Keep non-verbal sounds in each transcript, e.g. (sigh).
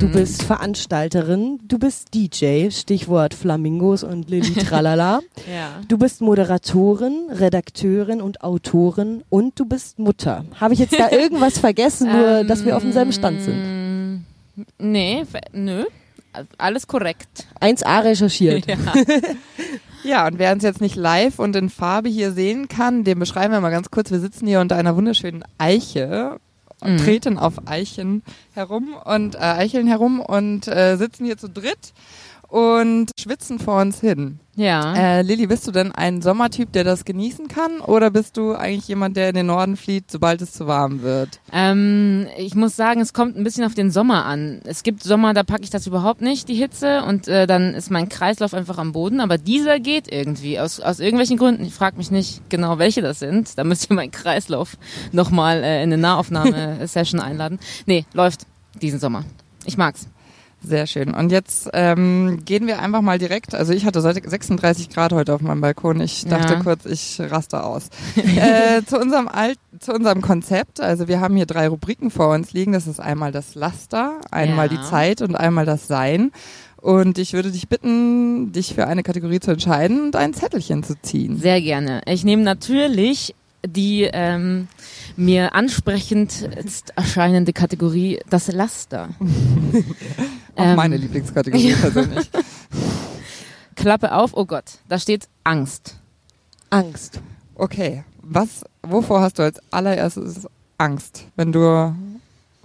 Du bist Veranstalterin, du bist DJ, Stichwort Flamingos und Lilly Tralala. (laughs) Ja. Du bist Moderatorin, Redakteurin und Autorin und du bist Mutter. Habe ich jetzt da (laughs) irgendwas vergessen, nur dass wir auf demselben Stand sind? Ähm, Nee, nö. Alles korrekt. 1a recherchiert. (laughs) Ja. Ja, und wer uns jetzt nicht live und in Farbe hier sehen kann, den beschreiben wir mal ganz kurz. Wir sitzen hier unter einer wunderschönen Eiche Mhm. treten auf Eichen herum und äh, Eicheln herum und äh, sitzen hier zu dritt und schwitzen vor uns hin. Ja. Äh, Lilly, bist du denn ein Sommertyp, der das genießen kann, oder bist du eigentlich jemand, der in den Norden flieht, sobald es zu warm wird? Ähm, ich muss sagen, es kommt ein bisschen auf den Sommer an. Es gibt Sommer, da packe ich das überhaupt nicht, die Hitze, und äh, dann ist mein Kreislauf einfach am Boden. Aber dieser geht irgendwie, aus, aus irgendwelchen Gründen. Ich frage mich nicht genau, welche das sind. Da müsst ihr meinen Kreislauf nochmal äh, in eine Nahaufnahme-Session einladen. Nee, läuft diesen Sommer. Ich mag's. Sehr schön. Und jetzt ähm, gehen wir einfach mal direkt. Also ich hatte seit 36 Grad heute auf meinem Balkon. Ich dachte Ja. kurz, ich raste aus. (laughs) äh, zu unserem Alt, zu unserem Konzept. Also wir haben hier drei Rubriken vor uns liegen. Das ist einmal das Laster, einmal Ja. die Zeit und einmal das Sein. Und ich würde dich bitten, dich für eine Kategorie zu entscheiden und ein Zettelchen zu ziehen. Sehr gerne. Ich nehme natürlich die ähm, mir ansprechend erscheinende Kategorie das Laster. (laughs) Auch Ähm, meine Lieblingskategorie (laughs) persönlich. Klappe auf, oh Gott, da steht Angst. Angst. Okay. Was, wovor hast du als allererstes Angst, wenn du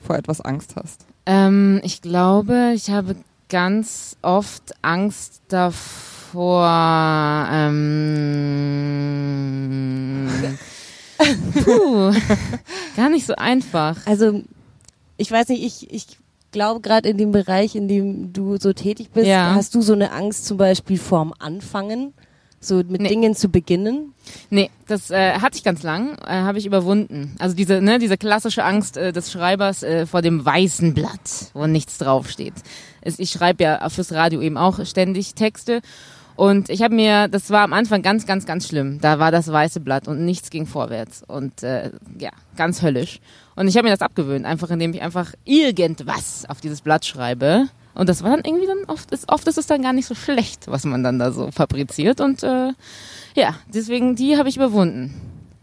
vor etwas Angst hast? Ähm, ich glaube, ich habe ganz oft Angst davor. Ähm, (laughs) puh, gar nicht so einfach. Also, ich weiß nicht, ich, ich glaube gerade in dem Bereich, in dem du so tätig bist, Ja. hast du so eine Angst zum Beispiel vorm Anfangen, so mit Nee. Dingen zu beginnen? Nee, das äh, hatte ich ganz lang, äh, habe ich überwunden. Also diese, ne, diese klassische Angst äh, des Schreibers äh, vor dem weißen Blatt, wo nichts draufsteht. Es, ich schreibe ja fürs Radio eben auch ständig Texte. Und ich habe mir, das war am Anfang ganz, ganz, ganz schlimm. Da war das weiße Blatt und nichts ging vorwärts. Und äh, ja, ganz höllisch. Und ich habe mir das abgewöhnt, einfach indem ich einfach irgendwas auf dieses Blatt schreibe. Und das war dann irgendwie dann oft, ist, oft ist es dann gar nicht so schlecht, was man dann da so fabriziert. Und äh, ja, deswegen die habe ich überwunden.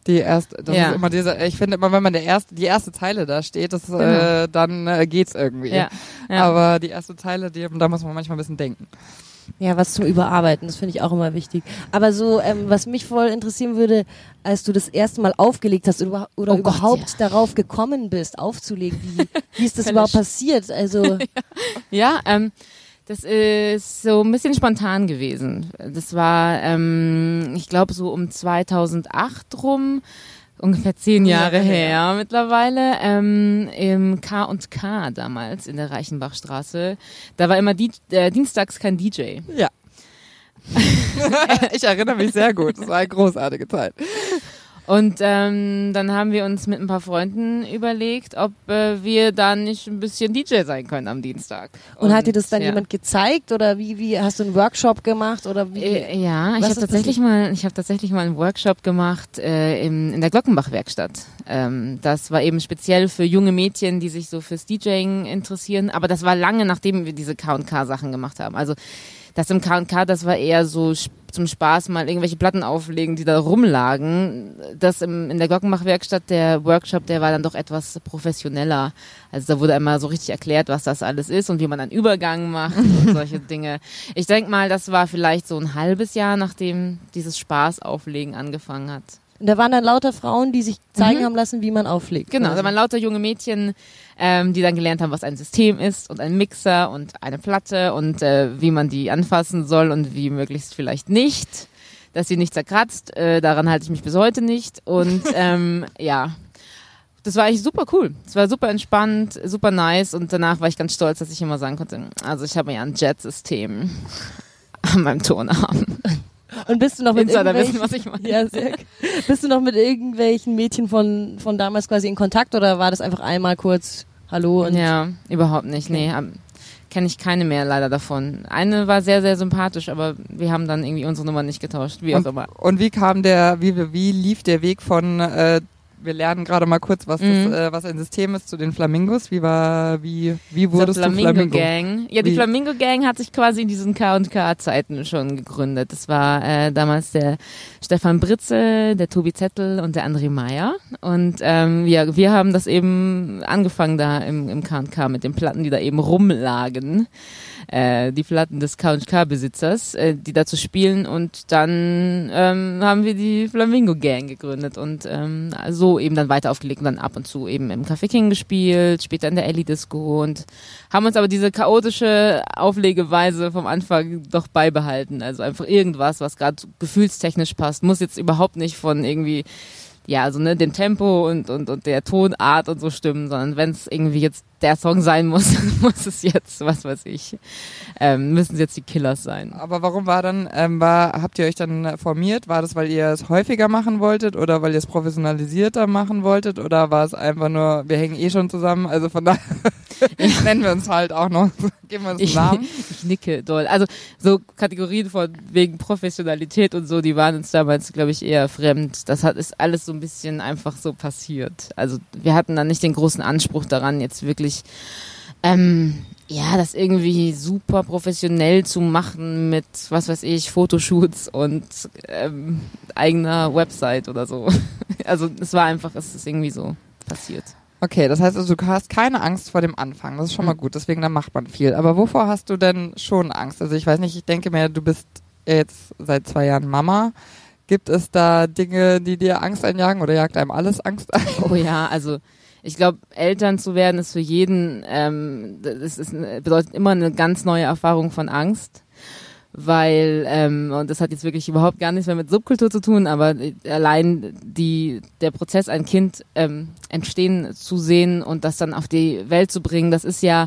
Die erste, das Ja. ist immer diese, ich finde immer, wenn man der erste, die erste Zeile da steht, das, äh, dann äh, geht's irgendwie. Genau. Ja, ja. Aber die erste Zeile, die, da muss man manchmal ein bisschen denken. Ja, was zum Überarbeiten, das finde ich auch immer wichtig. Aber so, ähm, was mich voll interessieren würde, als du das erste Mal aufgelegt hast oder, oder Oh Gott, überhaupt darauf gekommen bist, aufzulegen, wie, wie ist das (laughs) überhaupt passiert? Also, (laughs) Ja, ähm, das ist so ein bisschen spontan gewesen. Das war, ähm, ich glaube, so um 2008 rum, ungefähr zehn Jahre Jahre her, her. mittlerweile, ähm, im K und K damals in der Reichenbachstraße. Da war immer die, äh, dienstags kein DJ. Ja. (laughs) ich erinnere mich sehr gut. Das war eine großartige Zeit. Und ähm, dann haben wir uns mit ein paar Freunden überlegt, ob äh, wir dann nicht ein bisschen DJ sein können am Dienstag. und, hat dir das dann ja. jemand gezeigt oder wie, wie hast du einen Workshop gemacht oder wie? Äh, ja, ich habe tatsächlich mal, ich habe tatsächlich mal einen Workshop gemacht äh, im, in der Glockenbach-Werkstatt. Ähm, das war eben speziell für junge Mädchen, die sich so fürs DJing interessieren. Aber das war lange, nachdem wir diese K&K-Sachen gemacht haben. Also das im K&K, das war eher so zum Spaß mal irgendwelche Platten auflegen, die da rumlagen. Das im, in der Glockenbach-Werkstatt, der Workshop, der war dann doch etwas professioneller. Also da wurde einmal so richtig erklärt, was das alles ist und wie man einen Übergang macht und (laughs) solche Dinge. Ich denk mal, das war vielleicht so ein halbes Jahr, nachdem dieses Spaßauflegen angefangen hat. Und da waren dann lauter Frauen, die sich zeigen haben lassen, wie man auflegt. Mhm. Genau, da waren lauter junge Mädchen, ähm, die dann gelernt haben, was ein System ist und ein Mixer und eine Platte und äh, wie man die anfassen soll und wie möglichst vielleicht nicht, dass sie nicht zerkratzt. Äh, daran halte ich mich bis heute nicht. Und (laughs) ähm, ja, das war eigentlich super cool. Es war super entspannt, super nice und danach war ich ganz stolz, dass ich immer sagen konnte, also ich habe ja ein Jet-System (laughs) an meinem Tonarm. Und bist du noch mit Insider wissen, irgendwelchen, was ich meine. ja, sehr, bist du noch mit irgendwelchen Mädchen von, von damals quasi in Kontakt oder war das einfach einmal kurz Hallo und Ja, überhaupt nicht. Nee, kenne ich keine mehr leider davon. Eine war sehr, sehr sympathisch, aber wir haben dann irgendwie unsere Nummer nicht getauscht, wie auch Und, immer. und wie kam der, wie, wie lief der Weg von, äh, wir lernen gerade mal kurz, was, Mhm. das, äh, was ein System ist zu den Flamingos. Wie war, wie, wie wurdest du Flamingo Flamingo? Gang. Ja, die Wie- Flamingo Gang hat sich quasi in diesen K&K-Zeiten schon gegründet. Das war äh, damals der Stefan Britze, der Tobi Zettel und der André Meyer. Und ähm, ja, wir haben das eben angefangen da im, im K&K mit den Platten, die da eben rumlagen. Äh, die Platten des K&K-Besitzers, äh, die da zu spielen. Und dann ähm, haben wir die Flamingo Gang gegründet und ähm, so eben dann weiter aufgelegt und dann ab und zu eben im Café King gespielt, später in der Ellie Disco und haben uns aber diese chaotische Auflegeweise vom Anfang doch beibehalten. Also einfach irgendwas, was gerade gefühlstechnisch passt. Muss jetzt überhaupt nicht von irgendwie, ja, also ne, dem Tempo und, und, und der Tonart und so stimmen, sondern wenn es irgendwie jetzt der Song sein muss, dann (laughs) muss es jetzt, was weiß ich, ähm, müssen es jetzt die Killers sein. Aber warum war dann, ähm, war, habt ihr euch dann formiert? War das, weil ihr es häufiger machen wolltet oder weil ihr es professionalisierter machen wolltet oder war es einfach nur, wir hängen eh schon zusammen, also von daher (laughs) nennen wir uns halt auch noch, (laughs) geben wir uns einen Ich, Namen. ich nicke doll. Also so Kategorien von wegen Professionalität und so, die waren uns damals, glaube ich, eher fremd. Das hat ist alles so ein bisschen einfach so passiert. Also wir hatten dann nicht den großen Anspruch daran, jetzt wirklich ähm, ja, das irgendwie super professionell zu machen mit, was weiß ich, Fotoshoots und ähm, eigener Website oder so. (laughs) Also es war einfach, es ist irgendwie so passiert. Okay, das heißt also, du hast keine Angst vor dem Anfang. Das ist schon mal gut, deswegen da macht man viel. Aber wovor hast du denn schon Angst? Also ich weiß nicht, ich denke mir, du bist jetzt seit zwei Jahren Mama. Gibt es da Dinge, die dir Angst einjagen oder jagt einem alles Angst ein? Oh ja, also ich glaube, Eltern zu werden ist für jeden, ähm, das ist, bedeutet immer eine ganz neue Erfahrung von Angst. Weil, ähm, und das hat jetzt wirklich überhaupt gar nichts mehr mit Subkultur zu tun, aber allein die, der Prozess, ein Kind ähm, entstehen zu sehen und das dann auf die Welt zu bringen, das ist ja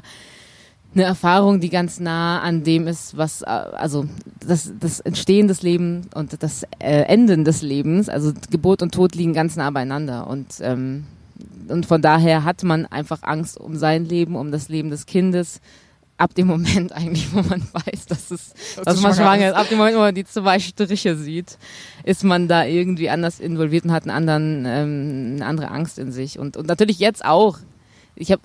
eine Erfahrung, die ganz nah an dem ist, was, äh, also das, das Entstehen des Lebens und das äh, Enden des Lebens, also Geburt und Tod liegen ganz nah beieinander und ähm, und von daher hat man einfach Angst um sein Leben, um das Leben des Kindes. Ab dem Moment (laughs) eigentlich, wo man weiß, dass es, dass du man schwanger ist, ab dem Moment, wo man die zwei Striche sieht, ist man da irgendwie anders involviert und hat einen anderen, ähm, eine andere Angst in sich. Und, und natürlich jetzt auch. Ich habe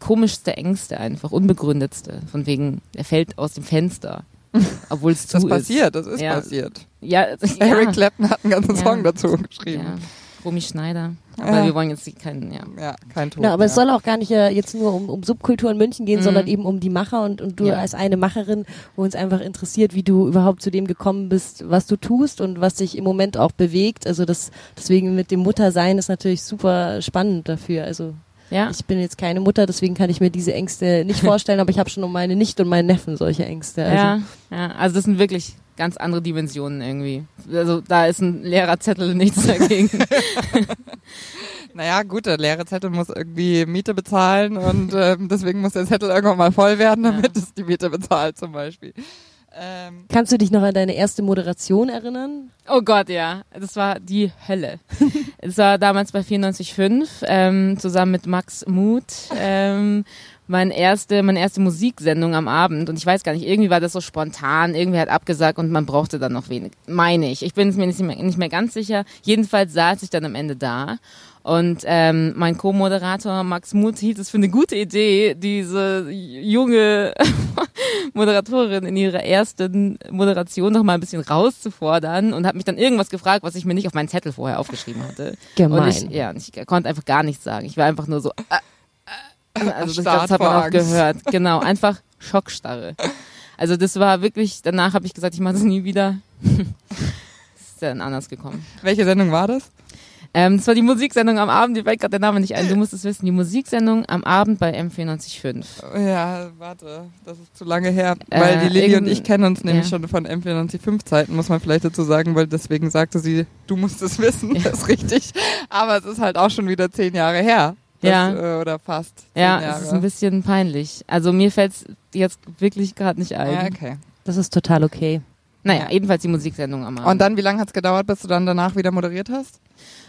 komischste Ängste einfach, unbegründetste. Von wegen, er fällt aus dem Fenster. (laughs) Obwohl es zu Das ist. passiert, das ist Ja. passiert. Ja, also, ja. Eric Clapton hat einen ganzen Ja. Song dazu geschrieben. Ja. Romy Schneider. Aber Ja. wir wollen jetzt keinen, ja. Ja, kein Tod. Ja, aber es mehr. soll auch gar nicht äh, jetzt nur um, um Subkultur in München gehen, Mhm. sondern eben um die Macher und, und du Ja. als eine Macherin, wo uns einfach interessiert, wie du überhaupt zu dem gekommen bist, was du tust und was dich im Moment auch bewegt. Also das deswegen mit dem Muttersein ist natürlich super spannend dafür. Also Ja. ich bin jetzt keine Mutter, deswegen kann ich mir diese Ängste nicht vorstellen, (laughs) aber ich habe schon um meine Nichte und meinen Neffen solche Ängste. Also Ja, ja, also das sind wirklich ganz andere Dimensionen irgendwie. Also da ist ein leerer Zettel nichts dagegen. (laughs) Naja, gut, der leere Zettel muss irgendwie Miete bezahlen und ähm, deswegen muss der Zettel irgendwann mal voll werden, damit es die Miete bezahlt zum Beispiel. Ähm, Kannst du dich noch an deine erste Moderation erinnern? oh Gott, ja, das war die Hölle. (laughs) Es war damals bei 94.5 ähm, zusammen mit Max Muth. Ähm, meine erste, meine erste Musiksendung am Abend und ich weiß gar nicht, irgendwie war das so spontan, irgendwie hat abgesagt und man brauchte dann noch wenig, meine ich. Ich bin es mir nicht mehr, nicht mehr ganz sicher. Jedenfalls saß ich dann am Ende da und ähm, mein Co-Moderator Max Muth hielt es für eine gute Idee, diese junge (laughs) Moderatorin in ihrer ersten Moderation noch mal ein bisschen rauszufordern und hat mich dann irgendwas gefragt, was ich mir nicht auf meinen Zettel vorher aufgeschrieben hatte. Gemein. Und ich, ja, und ich konnte einfach gar nichts sagen. Ich war einfach nur so, äh, also das, das hat man auch Angst. gehört. (laughs) Genau, einfach Schockstarre. Also das war wirklich, danach habe ich gesagt, ich mache das nie wieder. (laughs) ist dann anders gekommen. welche Sendung war das? Ähm, das war die Musiksendung am Abend, dir fällt gerade der Name nicht ein, du musst es wissen, die Musiksendung am Abend bei M495. Ja, warte, das ist zu lange her. Weil Äh, die Lilly und ich kennen uns nämlich ja. schon von M495-Zeiten, muss man vielleicht dazu sagen, weil deswegen sagte sie, du musst es wissen, das ist richtig. Aber es ist halt auch schon wieder zehn Jahre her. Das, Ja. Äh, oder fast zehn Ja, Jahre. es ist ein bisschen peinlich. Also mir fällt es jetzt wirklich gerade nicht ein. ja, okay. Das ist total okay. Naja, ebenfalls die Musiksendung am Abend. Und dann, wie lange hat's gedauert, bis du dann danach wieder moderiert hast?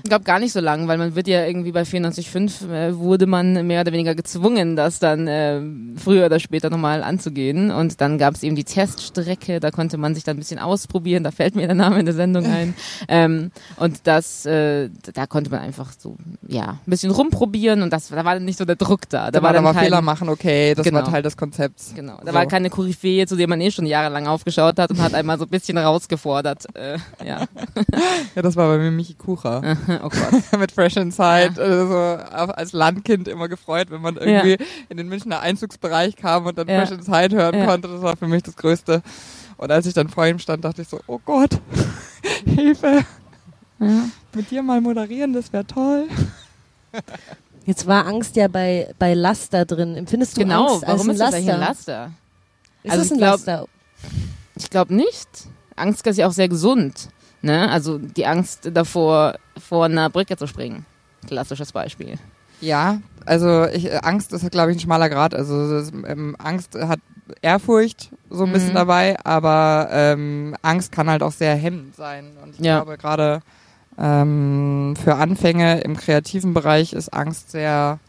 Ich glaube gar nicht so lang, weil man wird ja irgendwie bei 94.5 äh, wurde man mehr oder weniger gezwungen, das dann äh, früher oder später nochmal anzugehen. Und dann gab es eben die Teststrecke, da konnte man sich dann ein bisschen ausprobieren, da fällt mir der Name in der Sendung (laughs) ein. ähm, und das, äh, da konnte man einfach so, ja, ein bisschen rumprobieren und das, da war dann nicht so der Druck da. Da Da war dann kein, Fehler machen, okay, das Genau. war Teil des Konzepts. Genau, da So. war keine Koryphäe, zu der man eh schon jahrelang aufgeschaut hat und hat einmal so ein bisschen rausgefordert. Äh, ja, (laughs) Ja, das war bei mir Michi Kucher. Oh Gott. (laughs) mit Fresh Inside, also auf- als Landkind immer gefreut, wenn man irgendwie in den Münchner Einzugsbereich kam und dann Ja. Fresh Inside hören Ja. konnte. Das war für mich das Größte. Und als ich dann vor ihm stand, dachte ich so, oh Gott, (laughs) Hilfe. Mit dir mal moderieren, das wäre toll. Jetzt war Angst ja bei, bei Laster drin. Empfindest du Genau, Angst als warum ein ist das Laster? ein Laster? Ist Also das ein glaub- Laster? Ich glaube nicht. Angst ist ja auch sehr gesund. Ne? Also die Angst davor, vor einer Brücke zu springen. Klassisches Beispiel. Ja, also ich, äh, Angst ist, glaube ich, ein schmaler Grad. Also das, ähm, Angst hat Ehrfurcht so ein bisschen Mhm. dabei, aber ähm, Angst kann halt auch sehr hemmend sein. Und ich Ja. glaube, gerade ähm, für Anfänge im kreativen Bereich ist Angst sehr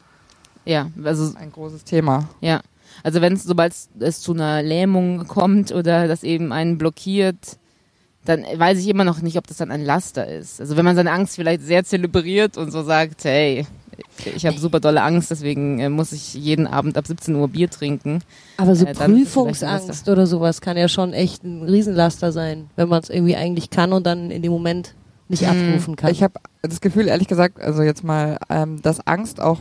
Ja, also ein großes Thema. ja. Also wenn es, sobald es zu einer Lähmung kommt oder das eben einen blockiert, dann weiß ich immer noch nicht, ob das dann ein Laster ist. Also wenn man seine Angst vielleicht sehr zelebriert und so sagt, hey, ich habe super dolle Angst, deswegen äh, muss ich jeden Abend ab 17 Uhr Bier trinken. Aber so Äh, Prüfungsangst oder sowas kann ja schon echt ein Riesenlaster sein, wenn man es irgendwie eigentlich kann und dann in dem Moment nicht Mhm. abrufen kann. Ich habe das Gefühl, ehrlich gesagt, also jetzt mal, ähm, dass Angst auch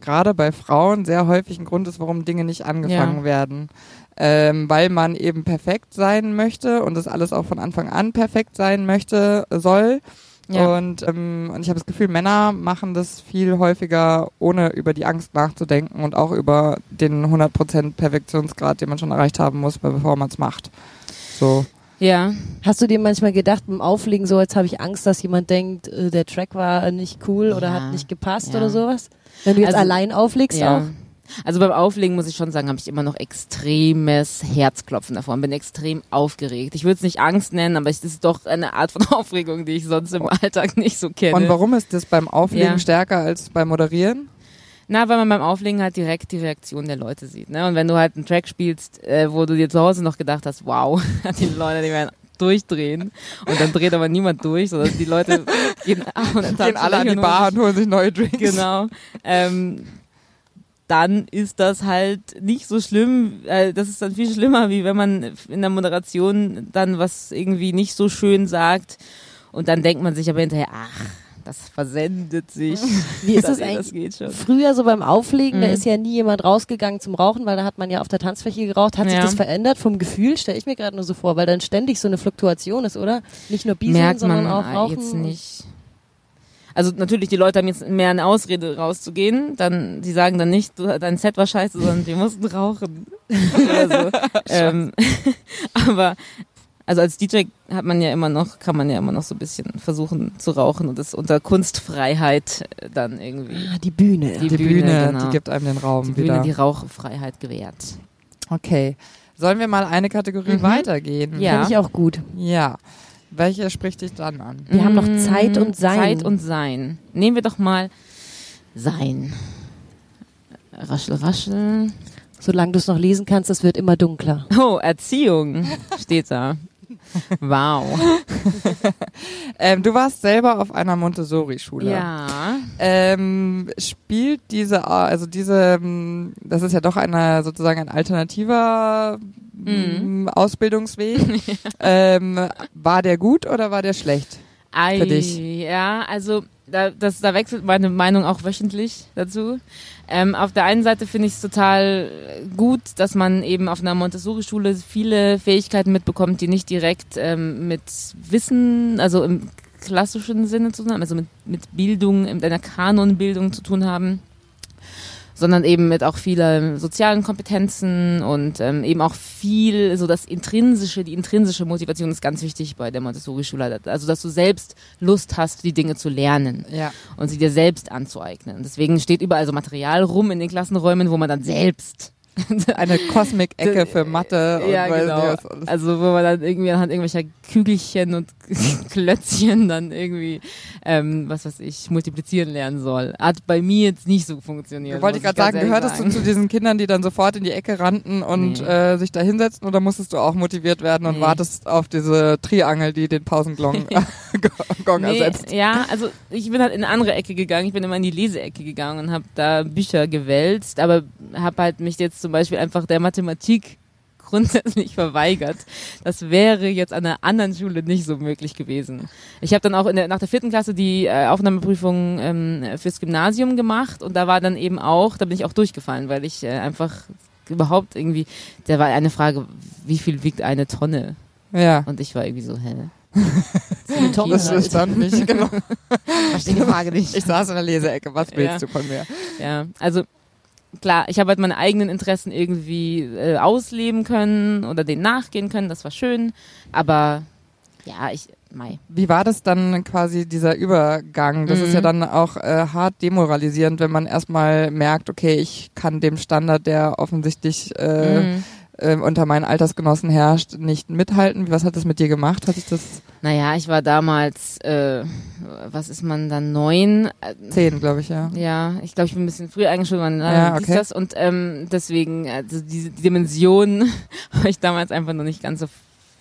gerade bei Frauen sehr häufig ein Grund ist, warum Dinge nicht angefangen Ja. werden. Ähm, weil man eben perfekt sein möchte und das alles auch von Anfang an perfekt sein möchte, soll. Ja. Und, ähm, und ich habe das Gefühl, Männer machen das viel häufiger, ohne über die Angst nachzudenken und auch über den 100% Perfektionsgrad, den man schon erreicht haben muss, bevor man es macht. So. Ja, Hast du dir manchmal gedacht beim Auflegen so, jetzt habe ich Angst, dass jemand denkt, äh, der Track war nicht cool oder Ja. hat nicht gepasst Ja. oder sowas? Wenn du jetzt Also- allein auflegst ja. auch? Also beim Auflegen muss ich schon sagen, habe ich immer noch extremes Herzklopfen davor und bin extrem aufgeregt. Ich würde es nicht Angst nennen, aber es ist doch eine Art von (laughs) Aufregung, die ich sonst im Alltag nicht so kenne. Und warum ist das beim Auflegen Ja. stärker als beim Moderieren? Na, weil man beim Auflegen halt direkt die Reaktion der Leute sieht. Ne? Und wenn du halt einen Track spielst, äh, wo du dir zu Hause noch gedacht hast, wow, (laughs) die Leute, die werden durchdrehen und dann dreht aber niemand durch, sondern die Leute (laughs) gehen, Gehen alle an die Bar und holen sich neue Drinks. Genau. Ähm, dann ist das halt nicht so schlimm. Äh, das ist dann viel schlimmer, wie wenn man in der Moderation dann was irgendwie nicht so schön sagt und dann denkt man sich aber hinterher, ach, das versendet sich. Wie ist (laughs) das Das eigentlich? schon. Früher so beim Auflegen, da Mhm. ist ja nie jemand rausgegangen zum Rauchen, weil da hat man ja auf der Tanzfläche geraucht. Hat sich Ja. das verändert vom Gefühl? Stelle ich mir gerade nur so vor, weil dann ständig so eine Fluktuation ist, oder? Nicht nur Bieseln, Merkt sondern man auch Rauchen. jetzt nicht. Also natürlich, die Leute haben jetzt mehr eine Ausrede rauszugehen. Dann, die sagen dann nicht, du, dein Set war scheiße, sondern wir mussten rauchen. (laughs) Oder so. ähm, (laughs) aber also als DJ hat man ja immer noch, kann man ja immer noch so ein bisschen versuchen zu rauchen und das unter Kunstfreiheit äh, dann irgendwie Ah, die Bühne. Die Die Bühne, Bühne, genau. die gibt einem den Raum die Bühne, wieder. die Rauchfreiheit gewährt. okay. Sollen wir mal eine Kategorie Mhm. weitergehen? Ja. Finde ich auch gut. Ja. Welche spricht dich dann an? Wir haben noch Mm, Zeit und Sein. Zeit und Sein. Nehmen wir doch mal Sein. Raschel, raschel. Solange du es noch lesen kannst, es wird immer dunkler. Oh, Erziehung steht da. Wow. (laughs) Ähm, du warst selber auf einer Montessori-Schule. Ja. Ähm, spielt diese, also diese, ähm, das ist ja doch eine, sozusagen ein alternativer Mhm. ähm, Ausbildungsweg. (laughs) ähm, war der gut oder war der schlecht? Ei, Für dich. Ja, also da, das, da wechselt meine Meinung auch wöchentlich dazu. Ähm, auf der einen Seite finde ich es total gut, dass man eben auf einer Montessori-Schule viele Fähigkeiten mitbekommt, die nicht direkt ähm, mit Wissen, also im klassischen Sinne zu tun haben, also mit, mit Bildung, mit einer Kanonbildung zu tun haben, sondern eben mit auch vielen sozialen Kompetenzen und ähm, eben auch viel, so das intrinsische, die intrinsische Motivation ist ganz wichtig bei der Montessori-Schule. Also, dass du selbst Lust hast, die Dinge zu lernen Ja. und sie dir selbst anzueignen. Deswegen steht überall so Material rum in den Klassenräumen, wo man dann selbst (laughs) Eine Cosmic-Ecke für Mathe und ja, genau. nicht. Also wo man dann irgendwie anhand irgendwelcher Kügelchen und (laughs) Klötzchen dann irgendwie, ähm, was weiß ich, multiplizieren lernen soll. Hat bei mir jetzt nicht so funktioniert. Wollte ich gerade sagen, gehörtest ehrlich du zu diesen Kindern, die dann sofort in die Ecke rannten und Nee. äh, sich da hinsetzten oder musstest du auch motiviert werden und Nee. wartest auf diese Triangel, die den Pausengong (laughs) Gong Nee, ersetzt? ja, also ich bin halt in eine andere Ecke gegangen. Ich bin immer in die Leseecke gegangen und habe da Bücher gewälzt, aber habe halt mich jetzt zum Beispiel einfach der Mathematik grundsätzlich (laughs) verweigert. Das wäre jetzt an einer anderen Schule nicht so möglich gewesen. Ich habe dann auch in der, nach der vierten Klasse die äh, Aufnahmeprüfung ähm, fürs Gymnasium gemacht und da war dann eben auch, da bin ich auch durchgefallen, weil ich äh, einfach überhaupt irgendwie, da war eine Frage, wie viel wiegt eine Tonne? Ja. Und ich war irgendwie so, hä? (laughs) Tonne Das halt. stand nicht, genau. (laughs) Verstehe die Frage nicht. Ich saß in der Leseecke, was willst Ja. du von mir? Ja, also klar, ich habe halt meine eigenen Interessen irgendwie äh, ausleben können oder denen nachgehen können, das war schön, aber ja, ich, mei. Wie war das dann quasi dieser Übergang? Das ist Mhm. ja dann auch äh, hart demoralisierend, wenn man erstmal merkt, okay, ich kann dem Standard, der offensichtlich äh, Mhm. Äh, unter meinen Altersgenossen herrscht, nicht mithalten. Was hat das mit dir gemacht? Hat sich das Naja, ich war damals, äh, was ist man dann, neun? Zehn, glaube ich, ja. Ja, ich glaube, ich bin ein bisschen früh eingeschult worden, Ja, okay. okay. das und ähm, deswegen, also diese Dimension (laughs) habe ich damals einfach noch nicht ganz so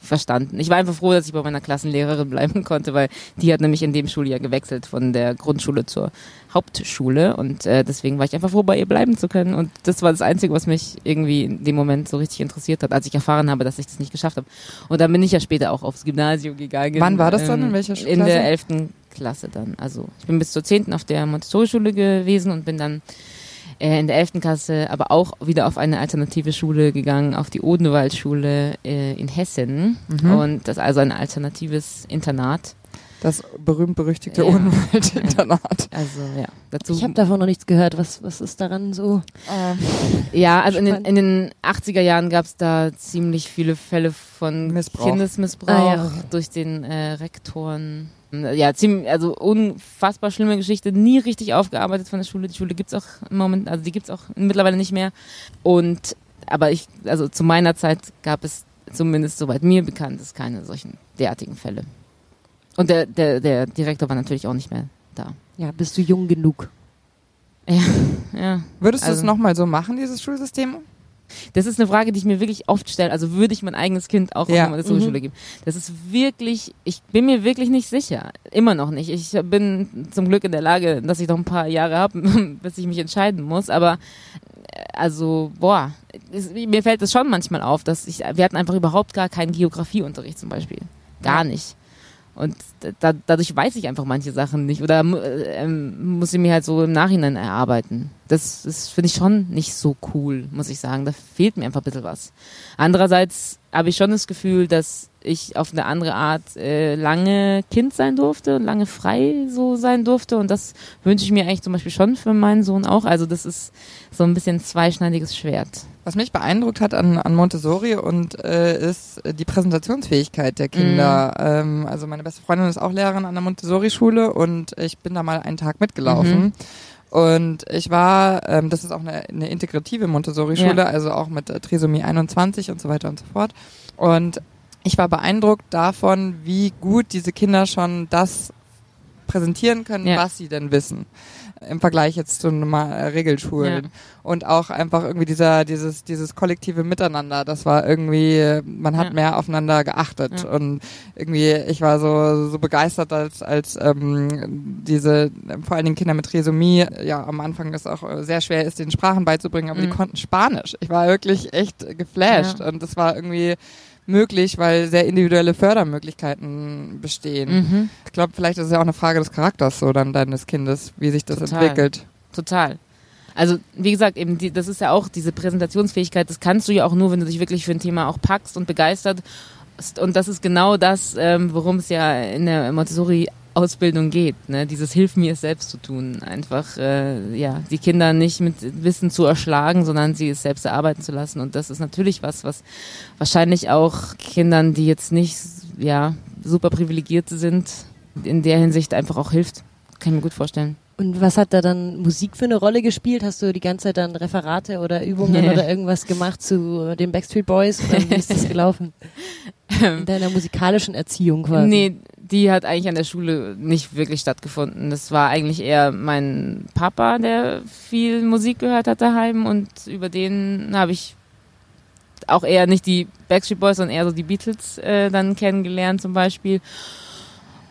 verstanden. Ich war einfach froh, dass ich bei meiner Klassenlehrerin bleiben konnte, weil die hat nämlich in dem Schuljahr gewechselt von der Grundschule zur Hauptschule und äh, deswegen war ich einfach froh, bei ihr bleiben zu können und das war das Einzige, was mich irgendwie in dem Moment so richtig interessiert hat, als ich erfahren habe, dass ich das nicht geschafft habe. Und dann bin ich ja später auch aufs Gymnasium gegangen. Wann war das dann? ähm, In welcher In Klasse? der elften Klasse dann. Also ich bin bis zur zehnten auf der Montessori-Schule gewesen und bin dann äh, in der 11. Klasse aber auch wieder auf eine alternative Schule gegangen, auf die Odenwaldschule äh, in Hessen. Mhm. Und das ist also ein alternatives Internat. Das berühmt-berüchtigte Ja. Odenwald-Internat. (laughs) Also ja, dazu. Ich habe davon noch nichts gehört. Was, was ist daran so? ja, also in den, in den 80er Jahren gab es da ziemlich viele Fälle von Missbrauch. Kindesmissbrauch Ah, ja, durch den äh, Rektoren. Ja, ziemlich, also unfassbar schlimme Geschichte, nie richtig aufgearbeitet von der Schule. Die Schule gibt's auch im Moment, also die gibt's auch mittlerweile nicht mehr. Und aber ich, also zu meiner Zeit gab es zumindest soweit mir bekannt ist keine solchen derartigen Fälle. Und der, der, der Direktor war natürlich auch nicht mehr da. Ja, bist du jung genug? Ja. (laughs) Würdest du es Also- nochmal so machen, dieses Schulsystem? Das ist eine Frage, die ich mir wirklich oft stelle. Also würde ich mein eigenes Kind auch Ja. auf eine Montessori-Schule geben? Das ist wirklich, ich bin mir wirklich nicht sicher. Immer noch nicht. Ich bin zum Glück in der Lage, dass ich noch ein paar Jahre habe, (laughs) bis ich mich entscheiden muss. Aber äh, also, boah, es, mir fällt es schon manchmal auf, dass ich, wir hatten einfach überhaupt gar keinen Geografieunterricht zum Beispiel. Gar nicht. Und da, dadurch weiß ich einfach manche Sachen nicht oder äh, ähm, muss ich mir halt so im Nachhinein erarbeiten. Das, das finde ich schon nicht so cool, muss ich sagen. Da fehlt mir einfach ein bisschen was. Andererseits habe ich schon das Gefühl, dass ich auf eine andere Art äh, lange Kind sein durfte und lange frei so sein durfte. Und das wünsche ich mir eigentlich zum Beispiel schon für meinen Sohn auch. Also das ist so ein bisschen zweischneidiges Schwert. Was mich beeindruckt hat an, an Montessori und äh, ist die Präsentationsfähigkeit der Kinder. Ähm, also meine beste Freundin ist auch Lehrerin an der Montessori-Schule und ich bin da mal einen Tag mitgelaufen. Und ich war, ähm, das ist auch eine, eine integrative Montessori-Schule, Ja. also auch mit äh, Trisomie 21 und so weiter und so fort. Und ich war beeindruckt davon, wie gut diese Kinder schon das präsentieren können, Ja. was sie denn wissen. Im Vergleich jetzt zu normal Regelschulen. Ja. Und auch einfach irgendwie dieser, dieses, dieses kollektive Miteinander, das war irgendwie, man hat Ja. mehr aufeinander geachtet. Ja. Und irgendwie, ich war so, so begeistert, als, als ähm, diese, vor allen Dingen Kinder mit Trisomie, ja, am Anfang es auch äh, sehr schwer ist, den Sprachen beizubringen, aber die Mhm. konnten Spanisch. Ich war wirklich echt geflasht. Und das war irgendwie möglich, weil sehr individuelle Fördermöglichkeiten bestehen. Mhm. Ich glaube, vielleicht ist es ja auch eine Frage des Charakters so dann deines Kindes, wie sich das Total. entwickelt. Total. Also, wie gesagt, eben die, das ist ja auch diese Präsentationsfähigkeit, das kannst du ja auch nur, wenn du dich wirklich für ein Thema auch packst und begeistert. Und das ist genau das, ähm, worum es ja in der Montessori-Ausbildung geht. Ne? Dieses Hilf mir es selbst zu tun. Einfach, äh, ja, die Kinder nicht mit Wissen zu erschlagen, sondern sie es selbst erarbeiten zu lassen. Und das ist natürlich was, was wahrscheinlich auch Kindern, die jetzt nicht, ja, super privilegiert sind, in der Hinsicht einfach auch hilft. Kann ich mir gut vorstellen. Und was hat da dann Musik für eine Rolle gespielt? Hast du die ganze Zeit dann Referate oder Übungen oder irgendwas gemacht zu den Backstreet Boys? Oder wie ist das (laughs) gelaufen? In deiner musikalischen Erziehung quasi? Nee, die hat eigentlich an der Schule nicht wirklich stattgefunden. Das war eigentlich eher mein Papa, der viel Musik gehört hat daheim und über den habe ich auch eher nicht die Backstreet Boys, sondern eher so die Beatles äh, dann kennengelernt zum Beispiel.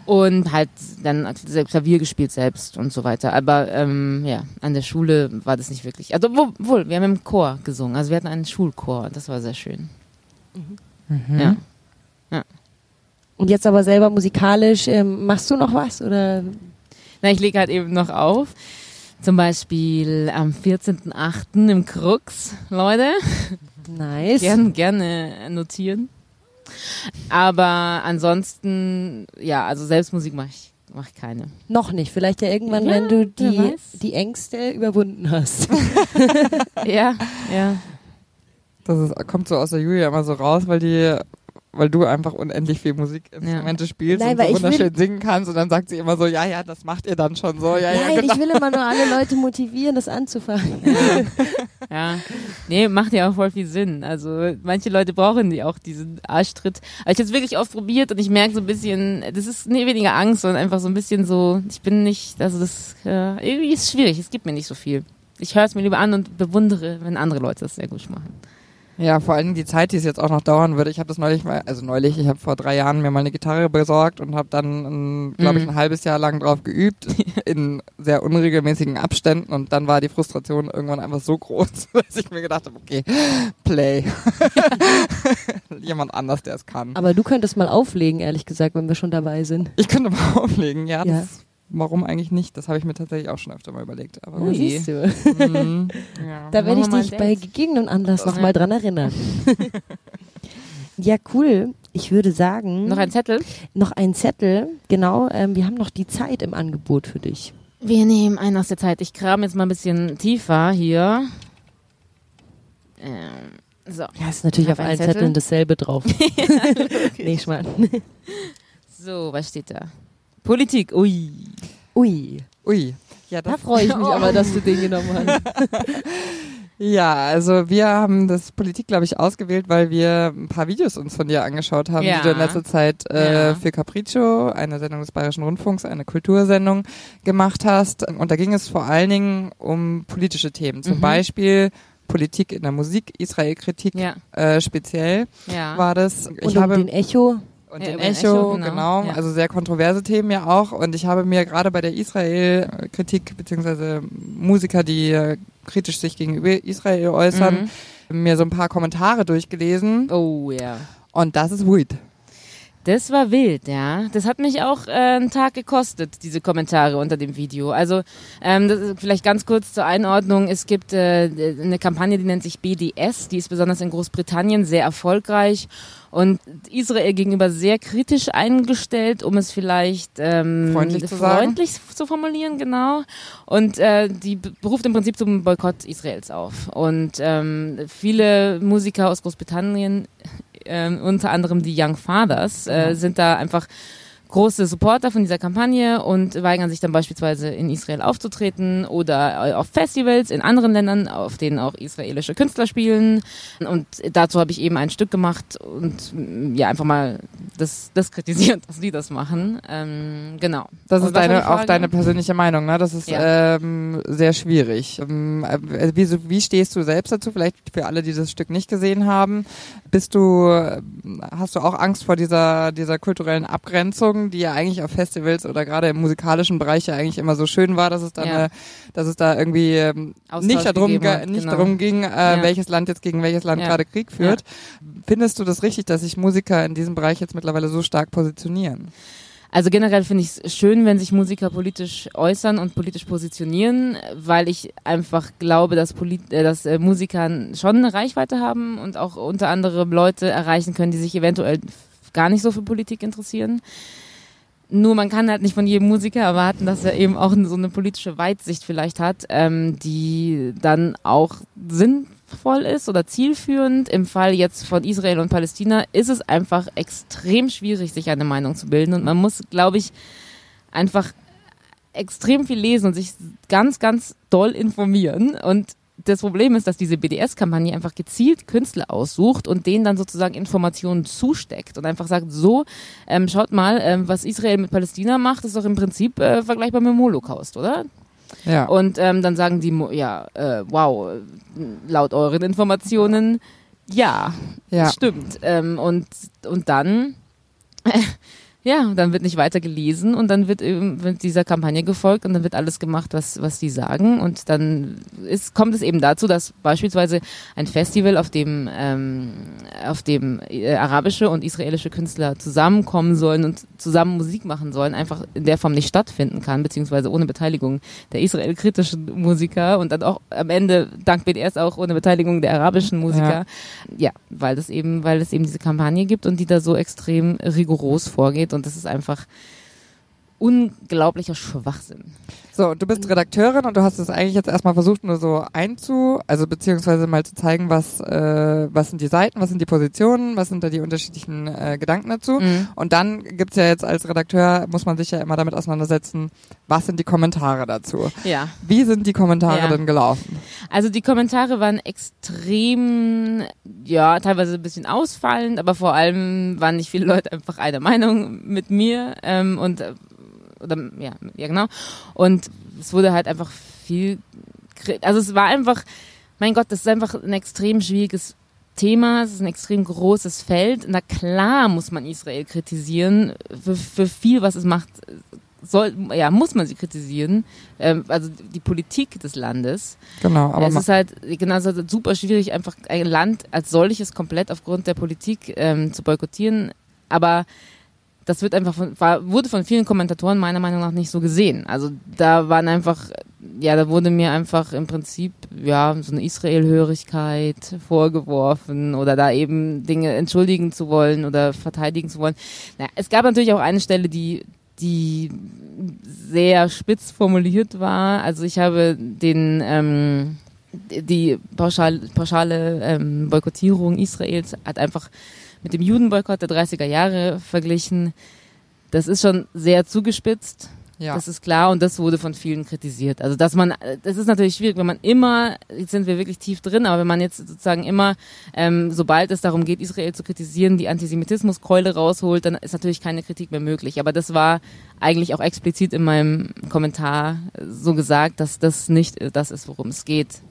Und halt dann Klavier gespielt selbst und so weiter. Aber ähm, ja, an der Schule war das nicht wirklich. Also wohl, wir haben im Chor gesungen. Also wir hatten einen Schulchor. Das war sehr schön. Mhm. Ja. Und jetzt aber selber musikalisch, ähm, machst du noch was? Oder? Na, ich lege halt eben noch auf. Zum Beispiel am 14.8. im Krux, Leute. Nice. Gern, gerne notieren. Aber ansonsten, ja, also Selbstmusik mache ich, mach ich keine. Noch nicht. Vielleicht ja irgendwann, Ja, wenn du die, die Ängste überwunden hast. (laughs) (laughs) Ja, ja. Das ist, kommt so aus der Julia immer so raus, weil die, weil du einfach unendlich viel Musikinstrumente spielst Nein, und so ich will- wunderschön singen kannst und dann sagt sie immer so, ja, ja, das macht ihr dann schon so, ja, ja, Nein, genau. ich will immer nur alle Leute motivieren, das anzufangen. Ja, nee, macht ja auch voll viel Sinn. Also manche Leute brauchen die auch diesen Arschtritt. Aber ich habe es wirklich oft probiert und ich merke so ein bisschen, das ist nee, weniger Angst, sondern einfach so ein bisschen so, ich bin nicht, also das äh, irgendwie ist schwierig, es gibt mir nicht so viel. Ich höre es mir lieber an und bewundere, wenn andere Leute das sehr gut machen. Ja, vor allem die Zeit, die es jetzt auch noch dauern würde. Ich habe das neulich mal, also neulich, ich habe vor drei Jahren mir mal eine Gitarre besorgt und habe dann, glaube ich, Mhm. ein halbes Jahr lang drauf geübt, (laughs) in sehr unregelmäßigen Abständen und dann war die Frustration irgendwann einfach so groß, (laughs) dass ich mir gedacht habe, okay, play. (laughs) Jemand anders, der es kann. Aber du könntest mal auflegen, ehrlich gesagt, wenn wir schon dabei sind. Ich könnte mal auflegen, ja. Ja. Das, warum eigentlich nicht? Das habe ich mir tatsächlich auch schon öfter mal überlegt. Aber Ja, gut. siehst du. Mhm. (laughs) ja. Da werde ich mal dich bei gegebenem Anlass Ja. nochmal dran erinnern. (laughs) ja, cool. Ich würde sagen, Noch ein Zettel? noch ein Zettel. Genau, ähm, wir haben noch die Zeit im Angebot für dich. Wir nehmen einen aus der Zeit. Ich kram jetzt mal ein bisschen tiefer hier. Ähm, so. Ja, ist natürlich auf allen Zettel. Zetteln dasselbe drauf. (laughs) nee, Schmarrn. So, was steht da? Politik, ui. Ui, Ui. Ja, da freue ich mich aber, dass du den genommen hast. (laughs) ja, also wir haben das Politik, glaube ich, ausgewählt, weil wir ein paar Videos uns von dir angeschaut haben, Ja. die du in letzter Zeit äh, Ja. für Capriccio, eine Sendung des Bayerischen Rundfunks, eine Kultursendung gemacht hast. Und da ging es vor allen Dingen um politische Themen, zum Mhm. Beispiel Politik in der Musik, Israel-Kritik Ja, äh, speziell war das. Ich Und um habe den Echo. Und Ja, den Echo, Echo, genau. genau. Ja. Also sehr kontroverse Themen ja auch. Und ich habe mir gerade bei der Israel-Kritik, beziehungsweise Musiker, die äh, kritisch sich gegenüber Israel äußern, mir so ein paar Kommentare durchgelesen. Oh ja. Und das ist weird. Das war wild, ja. Das hat mich auch äh, einen Tag gekostet, diese Kommentare unter dem Video. Also ähm, das ist vielleicht ganz kurz zur Einordnung. Es gibt äh, eine Kampagne, die nennt sich BDS. Die ist besonders in Großbritannien sehr erfolgreich und Israel gegenüber sehr kritisch eingestellt, um es vielleicht ähm, Freundlich zu freundlich zu formulieren, genau. Und äh, die be- beruft im Prinzip zum Boykott Israels auf. Und ähm, viele Musiker aus Großbritannien ähm, unter anderem die Young Fathers, äh, sind da einfach große Supporter von dieser Kampagne und weigern sich dann beispielsweise in Israel aufzutreten oder äh, auf Festivals in anderen Ländern, auf denen auch israelische Künstler spielen. Und dazu habe ich eben ein Stück gemacht und mm, ja, einfach mal das, das kritisiert, (laughs) dass die das machen. Ähm, genau. Das Und ist deine, auch deine persönliche Meinung, ne? Das ist Ja. ähm, sehr schwierig. Ähm, äh, wie, so- wie stehst du selbst dazu? Vielleicht für alle, die das Stück nicht gesehen haben. Bist du, hast du auch Angst vor dieser, dieser kulturellen Abgrenzung, die ja eigentlich auf Festivals oder gerade im musikalischen Bereich ja eigentlich immer so schön war, dass es da, Ja. eine, dass es da irgendwie ähm, nicht darum, hat, nicht genau. darum ging, äh, Ja. welches Land jetzt gegen welches Land Ja. gerade Krieg führt. Findest du das richtig, dass sich Musiker in diesem Bereich jetzt mittlerweile so stark positionieren? Also generell finde ich es schön, wenn sich Musiker politisch äußern und politisch positionieren, weil ich einfach glaube, dass, Polit äh, dass äh, Musiker schon eine Reichweite haben und auch unter anderem Leute erreichen können, die sich eventuell gar nicht so für Politik interessieren. Nur man kann halt nicht von jedem Musiker erwarten, dass er eben auch so eine politische Weitsicht vielleicht hat, ähm, die dann auch sinnvoll ist oder zielführend. Im Fall jetzt von Israel und Palästina ist es einfach extrem schwierig, sich eine Meinung zu bilden. Und man muss, glaube ich, einfach extrem viel lesen und sich ganz, ganz doll informieren. Und das Problem ist, dass diese BDS-Kampagne einfach gezielt Künstler aussucht und denen dann sozusagen Informationen zusteckt und einfach sagt, so, ähm, schaut mal, ähm, was Israel mit Palästina macht, ist doch im Prinzip äh, vergleichbar mit dem Holocaust, oder? Ja. Und ähm, dann sagen die, ja, äh, wow, laut euren Informationen, ja, Ja. stimmt. Ähm, und, und dann, (laughs) ja, dann wird nicht weiter gelesen und dann wird, eben, wird dieser Kampagne gefolgt und dann wird alles gemacht, was, was die sagen. Und dann ist, kommt es eben dazu, dass beispielsweise ein Festival, auf dem, ähm, auf dem äh, arabische und israelische Künstler zusammenkommen sollen und zusammen Musik machen sollen, einfach in der Form nicht stattfinden kann, beziehungsweise ohne Beteiligung der israel-kritischen Musiker und dann auch am Ende dank BDS auch ohne Beteiligung der arabischen Musiker. Ja, weil das eben, weil es eben diese Kampagne gibt und die da so extrem rigoros vorgeht und das ist einfach unglaublicher Schwachsinn. So, du bist Redakteurin und du hast es eigentlich jetzt erstmal versucht, nur so einzu, also beziehungsweise mal zu zeigen, was, äh, was sind die Seiten, was sind die Positionen, was sind da die unterschiedlichen äh, Gedanken dazu. Mhm. Und dann gibt's ja jetzt als Redakteur, muss man sich ja immer damit auseinandersetzen, was sind die Kommentare dazu. Ja. Wie sind die Kommentare Ja. denn gelaufen? Also die Kommentare waren extrem, ja, teilweise ein bisschen ausfallend, aber vor allem waren nicht viele Leute einfach einer Meinung mit mir ähm, und äh, oder ja, ja genau. Und es wurde halt einfach viel, also es war einfach, mein Gott, das ist einfach ein extrem schwieriges Thema, es ist ein extrem großes Feld. Na klar muss man Israel kritisieren für, für viel, was es macht. Soll, ja, muss man sie kritisieren, ähm, also die Politik des Landes. Genau, aber es ist halt, genau, es ist halt super schwierig, einfach ein Land als solches komplett aufgrund der Politik ähm, zu boykottieren. Aber das wird einfach von, war, wurde von vielen Kommentatoren meiner Meinung nach nicht so gesehen. Also da waren einfach, ja, da wurde mir einfach im Prinzip, ja, so eine Israel-Hörigkeit vorgeworfen oder da eben Dinge entschuldigen zu wollen oder verteidigen zu wollen. Naja, es gab natürlich auch eine Stelle, die, die sehr spitz formuliert war. Also ich habe den, ähm, die pauschal, pauschale ähm, Boykottierung Israels hat einfach mit dem Judenboykott der 30er Jahre verglichen. Das ist schon sehr zugespitzt. ja. Das ist klar und das wurde von vielen kritisiert. Also dass man, das ist natürlich schwierig, wenn man immer, jetzt sind wir wirklich tief drin, aber wenn man jetzt sozusagen immer, ähm, sobald es darum geht, Israel zu kritisieren, die Antisemitismuskeule rausholt, dann ist natürlich keine Kritik mehr möglich. Aber das war eigentlich auch explizit in meinem Kommentar so gesagt, dass das nicht das ist, worum es geht.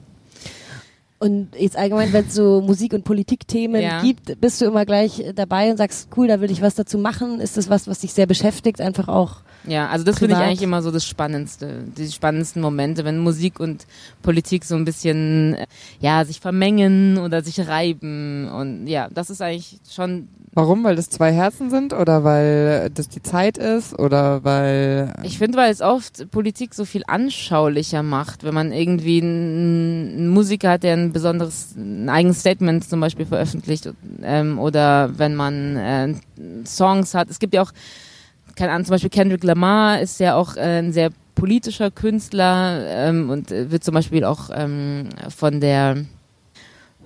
Und jetzt allgemein, wenn es so Musik- und Politikthemen Ja. gibt, bist du immer gleich dabei und sagst, cool, da will ich was dazu machen. Ist das was, was dich sehr beschäftigt? Einfach auch. Ja, also das finde ich eigentlich immer so das Spannendste, die spannendsten Momente, wenn Musik und Politik so ein bisschen, äh, ja, sich vermengen oder sich reiben und ja, das ist eigentlich schon, Warum? Weil das zwei Herzen sind oder weil das die Zeit ist oder weil ich finde, weil es oft Politik so viel anschaulicher macht, wenn man irgendwie einen, einen Musiker hat, der ein besonderes, ein eigenes Statement zum Beispiel veröffentlicht ähm, oder wenn man äh, Songs hat. Es gibt ja auch keine Ahnung, zum Beispiel Kendrick Lamar ist ja auch äh, ein sehr politischer Künstler ähm, und äh, wird zum Beispiel auch ähm, von der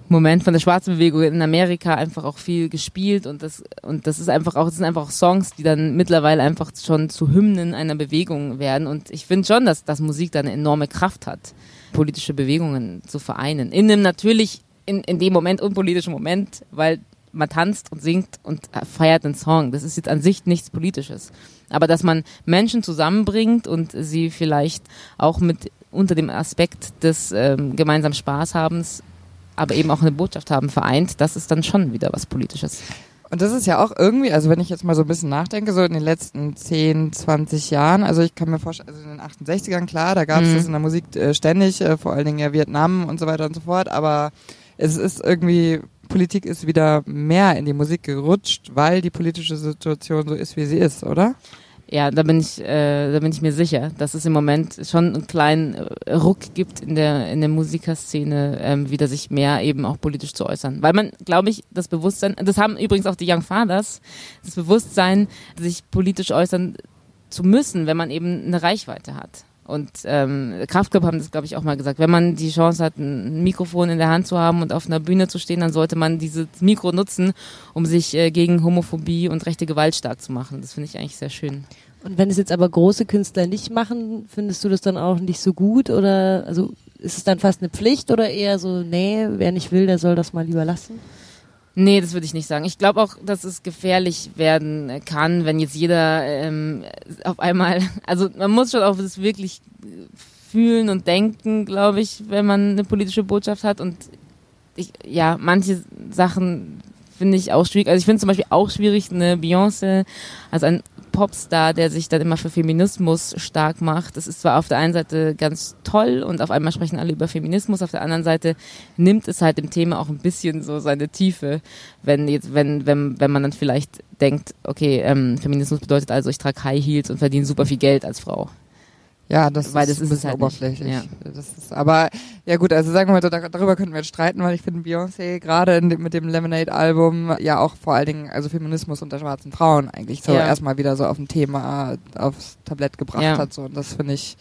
Moment von der schwarzen Bewegung in Amerika einfach auch viel gespielt und das und das ist einfach auch das sind einfach auch Songs, die dann mittlerweile einfach schon zu Hymnen einer Bewegung werden und ich finde schon, dass dass Musik da eine enorme Kraft hat, politische Bewegungen zu vereinen. In einem natürlich in, in dem Moment unpolitischen Moment, weil man tanzt und singt und feiert den Song. Das ist jetzt an sich nichts Politisches. Aber dass man Menschen zusammenbringt und sie vielleicht auch mit unter dem Aspekt des ähm, gemeinsamen Spaßhabens, aber eben auch eine Botschaft haben vereint, das ist dann schon wieder was Politisches. Und das ist ja auch irgendwie, also wenn ich jetzt mal so ein bisschen nachdenke, so in den letzten 10, 20 Jahren, also ich kann mir vorstellen, also in den 68ern, klar, da gab es Mhm. das in der Musik äh, ständig, äh, vor allen Dingen ja Vietnam und so weiter und so fort, aber es ist irgendwie, Politik ist wieder mehr in die Musik gerutscht, weil die politische Situation so ist, wie sie ist, oder? Ja, da bin ich, äh, da bin ich mir sicher, dass es im Moment schon einen kleinen äh, Ruck gibt in der in der Musikerszene, ähm, wieder sich mehr eben auch politisch zu äußern, weil man, glaube ich, das Bewusstsein, das haben übrigens auch die Young Fathers, das Bewusstsein, sich politisch äußern zu müssen, wenn man eben eine Reichweite hat. Und ähm, Kraftclub haben das, glaube ich, auch mal gesagt. Wenn man die Chance hat, ein Mikrofon in der Hand zu haben und auf einer Bühne zu stehen, dann sollte man dieses Mikro nutzen, um sich äh, gegen Homophobie und rechte Gewalt stark zu machen. Das finde ich eigentlich sehr schön. Und wenn es jetzt aber große Künstler nicht machen, findest du das dann auch nicht so gut oder also ist es dann fast eine Pflicht oder eher so, nee, wer nicht will, der soll das mal lieber lassen? Nee, das würde ich nicht sagen. Ich glaube auch, dass es gefährlich werden kann, wenn jetzt jeder ähm, auf einmal, (laughs) also man muss schon auch das wirklich fühlen und denken, glaube ich, wenn man eine politische Botschaft hat und ich, ja, manche Sachen finde ich auch schwierig. Also ich finde zum Beispiel auch schwierig, eine Beyoncé, also ein Popstar, der sich dann immer für Feminismus stark macht. Das ist zwar auf der einen Seite ganz toll und auf einmal sprechen alle über Feminismus, auf der anderen Seite nimmt es halt dem Thema auch ein bisschen so seine Tiefe, wenn jetzt, wenn, wenn, wenn man dann vielleicht denkt, okay, ähm, Feminismus bedeutet also, ich trage High Heels und verdiene super viel Geld als Frau. Ja, das Weil ist das ist ein bisschen halt nicht. oberflächlich. Ja. Das ist, aber ja gut, also sagen wir mal, da- darüber könnten wir jetzt streiten, weil ich finde Beyoncé gerade mit dem Lemonade-Album ja auch vor allen Dingen also Feminismus unter schwarzen Frauen eigentlich so Ja. erstmal wieder so auf ein Thema aufs Tablett gebracht Ja. hat so und das finde ich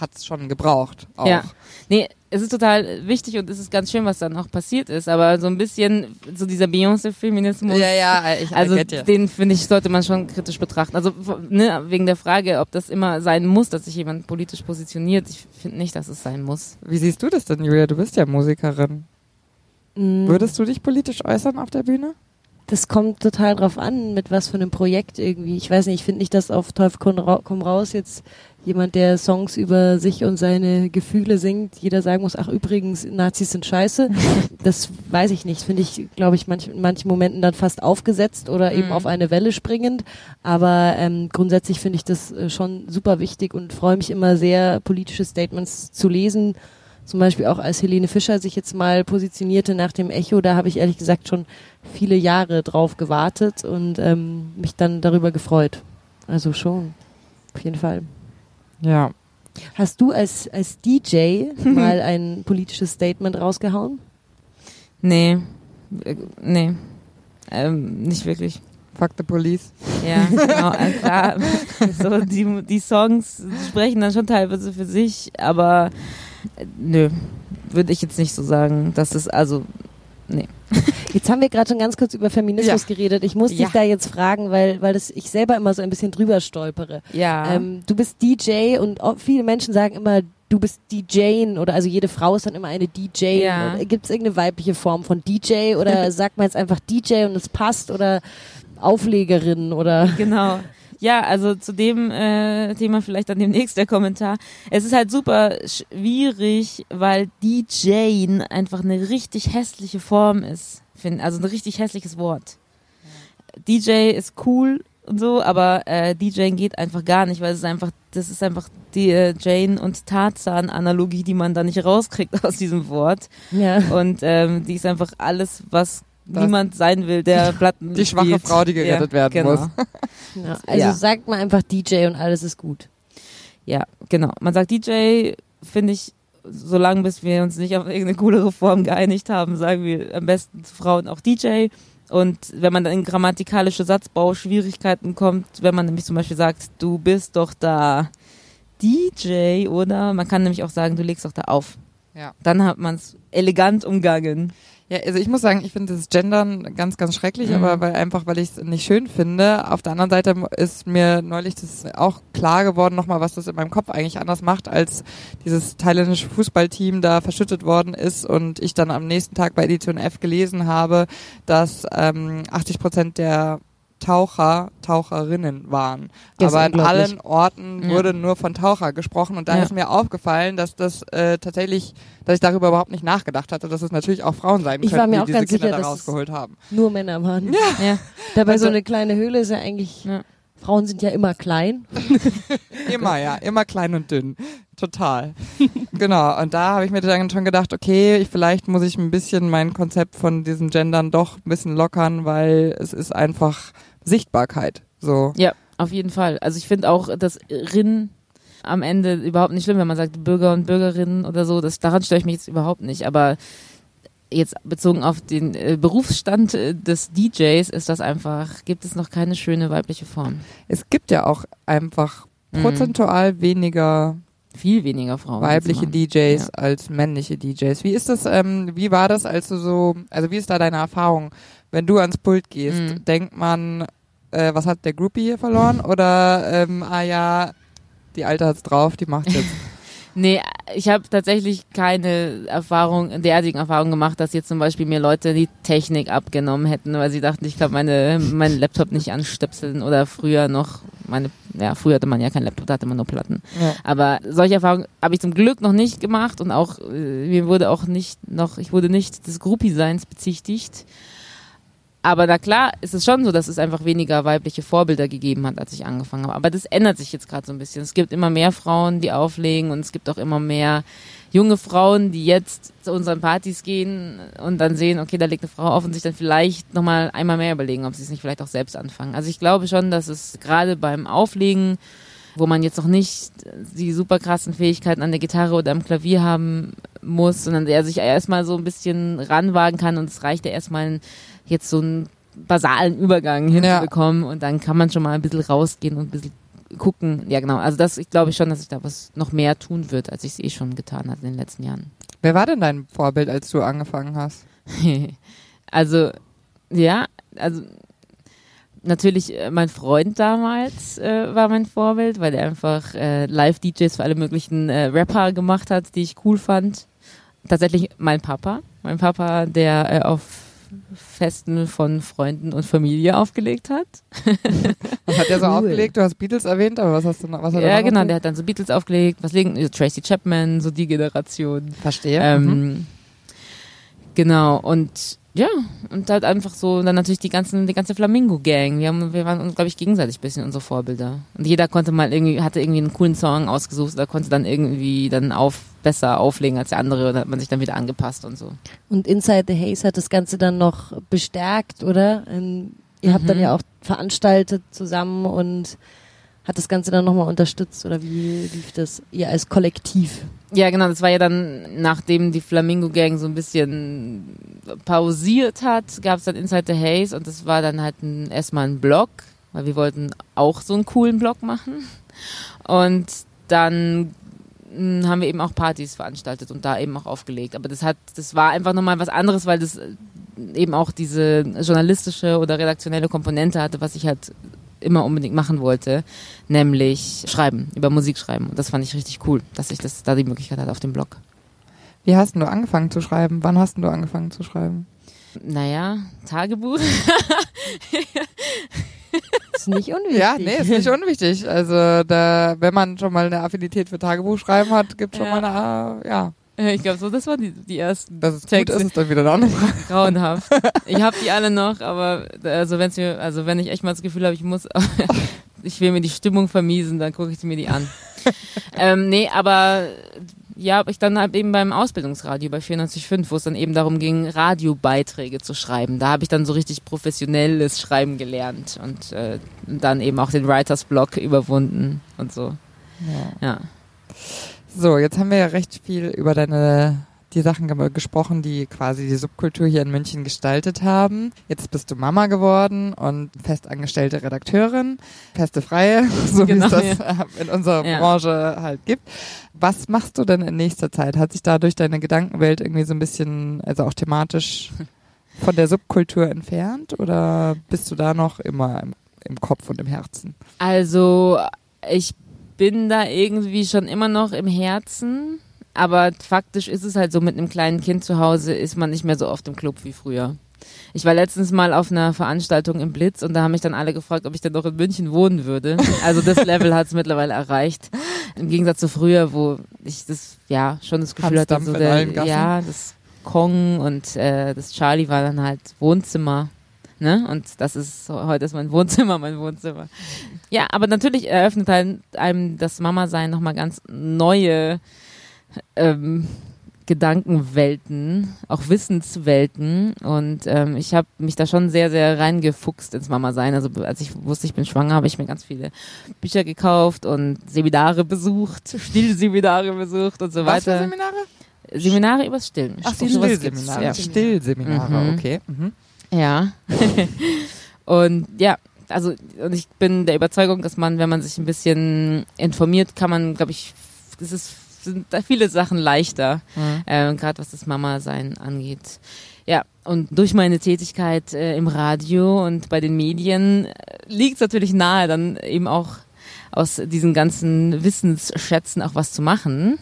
hat's schon gebraucht auch. Ja. Nee, es ist total wichtig und es ist ganz schön, was dann auch passiert ist, aber so ein bisschen so dieser Beyoncé-Feminismus. ja, ja, ich Also den finde ich sollte man schon kritisch betrachten. Also ne, wegen der Frage, ob das immer sein muss, dass sich jemand politisch positioniert. Ich finde nicht, dass es sein muss. Wie siehst du das denn, Julia? Du bist ja Musikerin. Mm, Würdest du dich politisch äußern auf der Bühne? Das kommt total drauf an, mit was für einem Projekt irgendwie. Ich weiß nicht, ich finde nicht, dass auf Teufel komm raus jetzt jemand, der Songs über sich und seine Gefühle singt, jeder sagen muss, ach übrigens, Nazis sind scheiße. (laughs) Das weiß ich nicht. Finde ich, glaube ich, manch, in manchen Momenten dann fast aufgesetzt oder eben Mhm. auf eine Welle springend. Aber ähm, grundsätzlich finde ich das äh, schon super wichtig und freue mich immer sehr, politische Statements zu lesen. Zum Beispiel auch als Helene Fischer sich jetzt mal positionierte nach dem Echo, da habe ich ehrlich gesagt schon viele Jahre drauf gewartet und ähm, mich dann darüber gefreut. Also schon, auf jeden Fall. Ja. Hast du als, als DJ (laughs) mal ein politisches Statement rausgehauen? Nee, äh, nee, ähm, nicht wirklich. Fuck the police. Ja, genau, also klar. (laughs) So, die, die Songs sprechen dann schon teilweise für sich, aber äh, nö, würde ich jetzt nicht so sagen. Das ist also, (laughs) Jetzt haben wir gerade schon ganz kurz über Feminismus geredet. Ich muss Ja. dich da jetzt fragen, weil, weil das ich selber immer so ein bisschen drüber stolpere. ja. Ähm, du bist DJ und viele Menschen sagen immer, du bist DJen oder also jede Frau ist dann immer eine DJ. Ja. Gibt es irgendeine weibliche Form von DJ oder (laughs) sagt man jetzt einfach DJ und es passt oder Auflegerin oder Genau. Ja, also zu dem äh, Thema vielleicht dann demnächst der Kommentar. Es ist halt super schwierig, weil DJ einfach eine richtig hässliche Form ist. Find, also ein richtig hässliches Wort. DJ ist cool und so, aber äh, DJing geht einfach gar nicht, weil es ist einfach, das ist einfach die äh, Jane und Tarzan-Analogie, die man da nicht rauskriegt (laughs) aus diesem Wort. ja. Und ähm, die ist einfach alles, was niemand sein will, der Platten Die schwache spielt. Frau, die gerettet werden genau. muss. (laughs) ja. Also Ja. sagt man einfach DJ und alles ist gut. Ja, genau. Man sagt DJ, finde ich, solange bis wir uns nicht auf irgendeine coolere Form geeinigt haben, sagen wir am besten zu Frauen auch DJ. Und wenn man dann in grammatikalische Satzbauschwierigkeiten kommt, wenn man nämlich zum Beispiel sagt, du bist doch da DJ, oder? Man kann nämlich auch sagen, du legst doch da auf. Ja. Dann hat man es elegant umgangen. Ja, also ich muss sagen, ich finde das Gendern ganz, ganz schrecklich, Mhm. aber weil einfach, weil ich es nicht schön finde. Auf der anderen Seite ist mir neulich das auch klar geworden, nochmal, was das in meinem Kopf eigentlich anders macht, als dieses thailändische Fußballteam da verschüttet worden ist und ich dann am nächsten Tag bei Edition F gelesen habe, dass ähm, 80 Prozent der Taucher Taucherinnen waren. Das Aber in unglaublich. allen Orten Ja. wurde nur von Taucher gesprochen und da Ja. ist mir aufgefallen, dass das äh, tatsächlich, dass ich darüber überhaupt nicht nachgedacht hatte, dass es natürlich auch Frauen sein Ich mir die auch diese ganz Kinder sicher, da rausgeholt haben. Nur Männer waren. Ja. Dabei Also- so eine kleine Höhle ist ja eigentlich, Ja. Frauen sind ja immer klein. (laughs) Immer, ja, immer klein und dünn. Total. (laughs) genau, und da habe ich mir dann schon gedacht, okay, ich, vielleicht muss ich ein bisschen mein Konzept von diesem Gendern doch ein bisschen lockern, weil es ist einfach Sichtbarkeit. So. Ja, auf jeden Fall. Also ich finde auch das Rin am Ende überhaupt nicht schlimm, wenn man sagt Bürger und Bürgerinnen oder so. Das, daran störe ich mich jetzt überhaupt nicht. Aber jetzt bezogen auf den äh, Berufsstand äh, des DJs ist das einfach, gibt es noch keine schöne weibliche Form. Es gibt ja auch einfach Mhm. prozentual weniger Viel weniger Frauen. weibliche. DJs Ja. als männliche DJs. Wie ist das, ähm, wie war das, als du so, also wie ist da deine Erfahrung, wenn du ans Pult gehst? Mhm. Denkt man, äh, was hat der Groupie hier verloren? Oder, ähm, ah ja, die Alte hat's drauf, die macht jetzt. (laughs) Nee, ich habe tatsächlich keine Erfahrung, derartigen Erfahrungen gemacht, dass jetzt zum Beispiel mir Leute die Technik abgenommen hätten, weil sie dachten, ich kann meine, meinen Laptop nicht anstöpseln oder früher noch meine, ja, früher hatte man ja keinen Laptop, da hatte man nur Platten. Ja. Aber solche Erfahrungen habe ich zum Glück noch nicht gemacht und auch, äh, mir wurde auch nicht noch, ich wurde nicht des Groupie-Seins bezichtigt. Aber na klar, ist es schon so, dass es einfach weniger weibliche Vorbilder gegeben hat, als ich angefangen habe. Aber das ändert sich jetzt gerade so ein bisschen. Es gibt immer mehr Frauen, die auflegen und es gibt auch immer mehr junge Frauen, die jetzt zu unseren Partys gehen und dann sehen, okay, da legt eine Frau auf und sich dann vielleicht nochmal einmal mehr überlegen, ob sie es nicht vielleicht auch selbst anfangen. Also ich glaube schon, dass es gerade beim Auflegen, wo man jetzt noch nicht die super krassen Fähigkeiten an der Gitarre oder am Klavier haben muss, sondern der sich erstmal so ein bisschen ranwagen kann und es reicht ja erstmal jetzt so einen basalen Übergang hinzubekommen und dann kann man schon mal ein bisschen rausgehen und ein bisschen gucken. Ja, genau. Also das, ich glaube schon, dass ich da was noch mehr tun wird, als ich es eh schon getan hatte in den letzten Jahren. Wer war denn dein Vorbild, als du angefangen hast? (laughs) also, ja, also natürlich äh, mein Freund damals äh, war mein Vorbild, weil er einfach äh, Live-DJs für alle möglichen äh, Rapper gemacht hat, die ich cool fand. Tatsächlich mein Papa. Mein Papa, der äh, auf Festen von Freunden und Familie aufgelegt hat. Was hat der so (laughs) aufgelegt? Du hast Beatles erwähnt, aber was hast du noch? Was hat ja, genau, aufgelegt? der hat dann so Beatles aufgelegt, was legen, so Tracy Chapman, so die Generation. Verstehe. Ähm, mhm. Genau, und ja, und halt einfach so, dann natürlich die ganzen, die ganze Flamingo-Gang. Wir, haben, wir waren uns, glaube ich, gegenseitig ein bisschen unsere Vorbilder. Und jeder konnte mal irgendwie, hatte irgendwie einen coolen Song ausgesucht oder konnte dann irgendwie dann auf, besser auflegen als der andere und hat man sich dann wieder angepasst und so. Und Inside the Haze hat das Ganze dann noch bestärkt, oder? Ähm, ihr habt dann Mhm. ja auch veranstaltet zusammen und hat das Ganze dann nochmal unterstützt oder wie lief das ihr als Kollektiv? Ja, genau, das war ja dann, nachdem die Flamingo Gang so ein bisschen pausiert hat, gab es dann Inside the Haze und das war dann halt ein, erstmal ein Blog, weil wir wollten auch so einen coolen Blog machen. Und dann mh, haben wir eben auch Partys veranstaltet und da eben auch aufgelegt. Aber das hat, das war einfach nochmal was anderes, weil das eben auch diese journalistische oder redaktionelle Komponente hatte, was ich halt immer unbedingt machen wollte, nämlich schreiben, über Musik schreiben. Und das fand ich richtig cool, dass ich das da die Möglichkeit hatte auf dem Blog. Wie hast denn du angefangen zu schreiben? Wann hast denn du angefangen zu schreiben? Naja, Tagebuch. (laughs) ist nicht unwichtig. Ja, nee, ist nicht unwichtig. Also da, wenn man schon mal eine Affinität für Tagebuchschreiben hat, gibt schon Ja. mal eine, ja, Ich glaube, so, das waren die, die ersten. dass es gut Texte. ist, ist dann wieder eine andere Frage. Grauenhaft. (laughs) Ich habe die alle noch, aber also wenn's mir, also wenn ich echt mal das Gefühl habe, ich muss, (laughs) ich will mir die Stimmung vermiesen, dann gucke ich mir die an. (laughs) ähm, nee, aber ja, ich dann halt eben beim Ausbildungsradio bei 94.5, wo es dann eben darum ging, Radiobeiträge zu schreiben. Da habe ich dann so richtig professionelles Schreiben gelernt und äh, dann eben auch den Writers Block überwunden und so. Ja. So, jetzt haben wir ja recht viel über deine die Sachen ge- gesprochen, die quasi die Subkultur hier in München gestaltet haben. Jetzt bist du Mama geworden und festangestellte Redakteurin, feste Freie, (laughs) so Genau, wie es das äh, (laughs) in unserer Ja. Branche halt gibt. Was machst du denn in nächster Zeit? Hat sich dadurch deine Gedankenwelt irgendwie so ein bisschen, also auch thematisch (laughs) von der Subkultur entfernt oder bist du da noch immer im, im Kopf und im Herzen? Also, ich bin da irgendwie schon immer noch im Herzen, aber faktisch ist es halt so, mit einem kleinen Kind zu Hause ist man nicht mehr so oft im Club wie früher. Ich war letztens mal auf einer Veranstaltung im Blitz und da haben mich dann alle gefragt, ob ich denn noch in München wohnen würde. Also das Level hat es mittlerweile erreicht. Im Gegensatz zu früher, wo ich das ja schon das Gefühl hatte, Hansdampf so der, ja, das Kong und äh, das Charlie war dann halt Wohnzimmer. Ne? Und das ist heute ist mein Wohnzimmer, mein Wohnzimmer. Ja, aber natürlich eröffnet halt einem das Mama-Sein nochmal ganz neue ähm, Gedankenwelten, auch Wissenswelten. Und ähm, ich habe mich da schon sehr, sehr reingefuchst ins Mama-Sein. Also als ich wusste, ich bin schwanger, habe ich mir ganz viele Bücher gekauft und Seminare besucht, (laughs) Stillseminare besucht und so Was für weiter. Seminare? Seminare übers Stillen. Ach Stillseminare. Ja. Stillseminare, Mhm. okay. Mhm. Ja. (laughs) und ja, also und ich bin der Überzeugung, dass man, wenn man sich ein bisschen informiert, kann man, glaube ich, das ist sind da viele Sachen leichter, mhm. äh, gerade was das Mama-Sein angeht. Ja, und durch meine Tätigkeit äh, im Radio und bei den Medien äh, liegt es natürlich nahe, dann eben auch aus diesen ganzen Wissensschätzen auch was zu machen.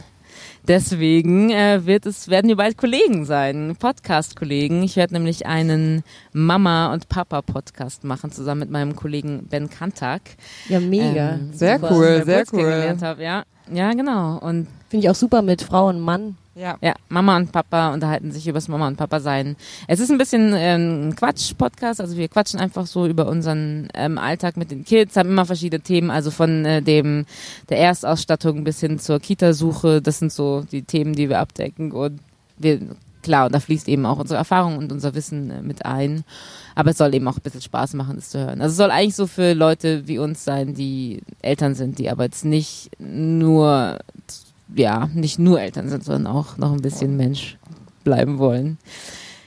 Deswegen äh, wird es, werden wir bald Kollegen sein, Podcast-Kollegen. Ich werde nämlich einen Mama- und Papa-Podcast machen, zusammen mit meinem Kollegen Ben Kantak. Ja, mega. Ähm, sehr cool, sehr cool. Hab, ja. Ja, genau. Und Finde ich auch super mit Frau und Mann. Ja. ja, Mama und Papa unterhalten sich über das Mama und Papa sein. Es ist ein bisschen ähm, Quatsch-Podcast, also wir quatschen einfach so über unseren ähm, Alltag mit den Kids, haben immer verschiedene Themen, also von äh, dem der Erstausstattung bis hin zur Kita-Suche. Das sind so die Themen, die wir abdecken und wir klar, und da fließt eben auch unsere Erfahrung und unser Wissen äh, mit ein. Aber es soll eben auch ein bisschen Spaß machen, das zu hören. Also es soll eigentlich so für Leute wie uns sein, die Eltern sind, die aber jetzt nicht nur ja, nicht nur Eltern sind, sondern auch noch ein bisschen Mensch bleiben wollen.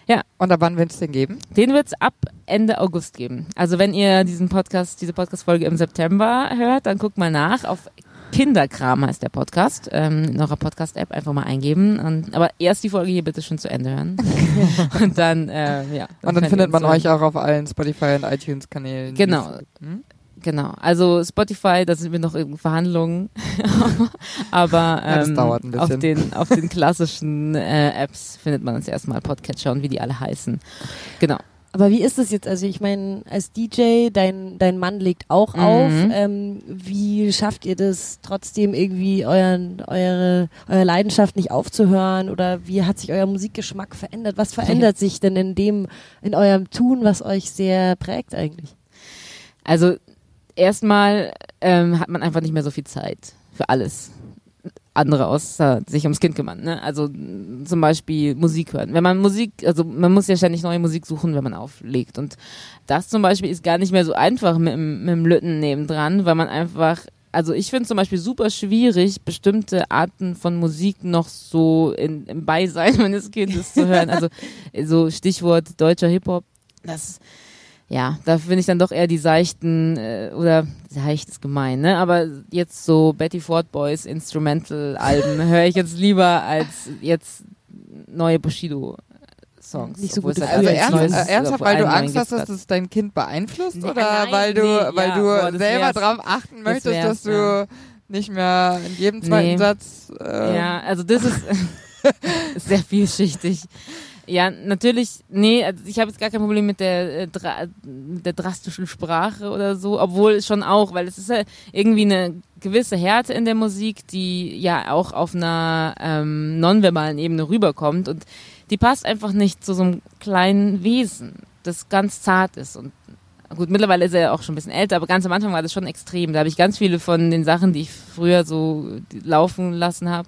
Ja. Und ab wann wird es den geben? Den wird es ab Ende August geben. Also wenn ihr diesen Podcast, diese Podcast-Folge im September hört, dann guckt mal nach. Auf Kinderkram heißt der Podcast. Ähm, in eurer Podcast-App einfach mal eingeben. Und, aber erst die Folge hier bitte schon zu Ende hören. (laughs) und dann, äh, ja. Dann und dann findet man euch auch auf allen Spotify und iTunes-Kanälen. Genau. Hm? Genau, also Spotify, da sind wir noch in Verhandlungen, (laughs) aber ähm, ja, auf, den, auf den klassischen äh, Apps findet man uns erstmal Podcatcher und wie die alle heißen. Genau. Aber wie ist es jetzt? Also ich meine, als DJ, dein, dein Mann legt auch mhm. auf. Ähm, wie schafft ihr das trotzdem irgendwie euren, eure, eure Leidenschaft nicht aufzuhören? Oder wie hat sich euer Musikgeschmack verändert? Was verändert (laughs) sich denn in dem, in eurem Tun, was euch sehr prägt eigentlich? Also erstmal ähm, hat man einfach nicht mehr so viel Zeit für alles andere außer sich ums Kind kümmern. Ne? Also zum Beispiel Musik hören. Wenn man Musik, also man muss ja ständig neue Musik suchen, wenn man auflegt. Und das zum Beispiel ist gar nicht mehr so einfach mit, mit dem Lütten nebendran, weil man einfach, also ich finde zum Beispiel super schwierig, bestimmte Arten von Musik noch so in, im Beisein (laughs) meines Kindes zu hören. Also so Stichwort deutscher Hip-Hop. Das ja, da finde ich dann doch eher die seichten, äh, oder seicht ist gemein, ne? Aber jetzt so Betty Ford Boys Instrumental-Alben (laughs) höre ich jetzt lieber als jetzt neue Bushido. Songs. Nicht so gut. Also ernsthaft, ernsthaft weil du Angst hast, dass es dein Kind beeinflusst? Nee, oder nein, weil du, nee, weil ja, du boah, selber drauf achten möchtest, das dass du ja. nicht mehr in jedem zweiten nee. Satz. Äh ja, also das ist (laughs) (laughs) sehr vielschichtig. Ja, natürlich, nee, also ich habe jetzt gar kein Problem mit der, äh, dra der drastischen Sprache oder so, obwohl schon auch, weil es ist ja irgendwie eine gewisse Härte in der Musik, die ja auch auf einer ähm, nonverbalen Ebene rüberkommt und die passt einfach nicht zu so einem kleinen Wesen, das ganz zart ist und gut, mittlerweile ist er ja auch schon ein bisschen älter, aber ganz am Anfang war das schon extrem. Da habe ich ganz viele von den Sachen, die ich früher so laufen lassen habe,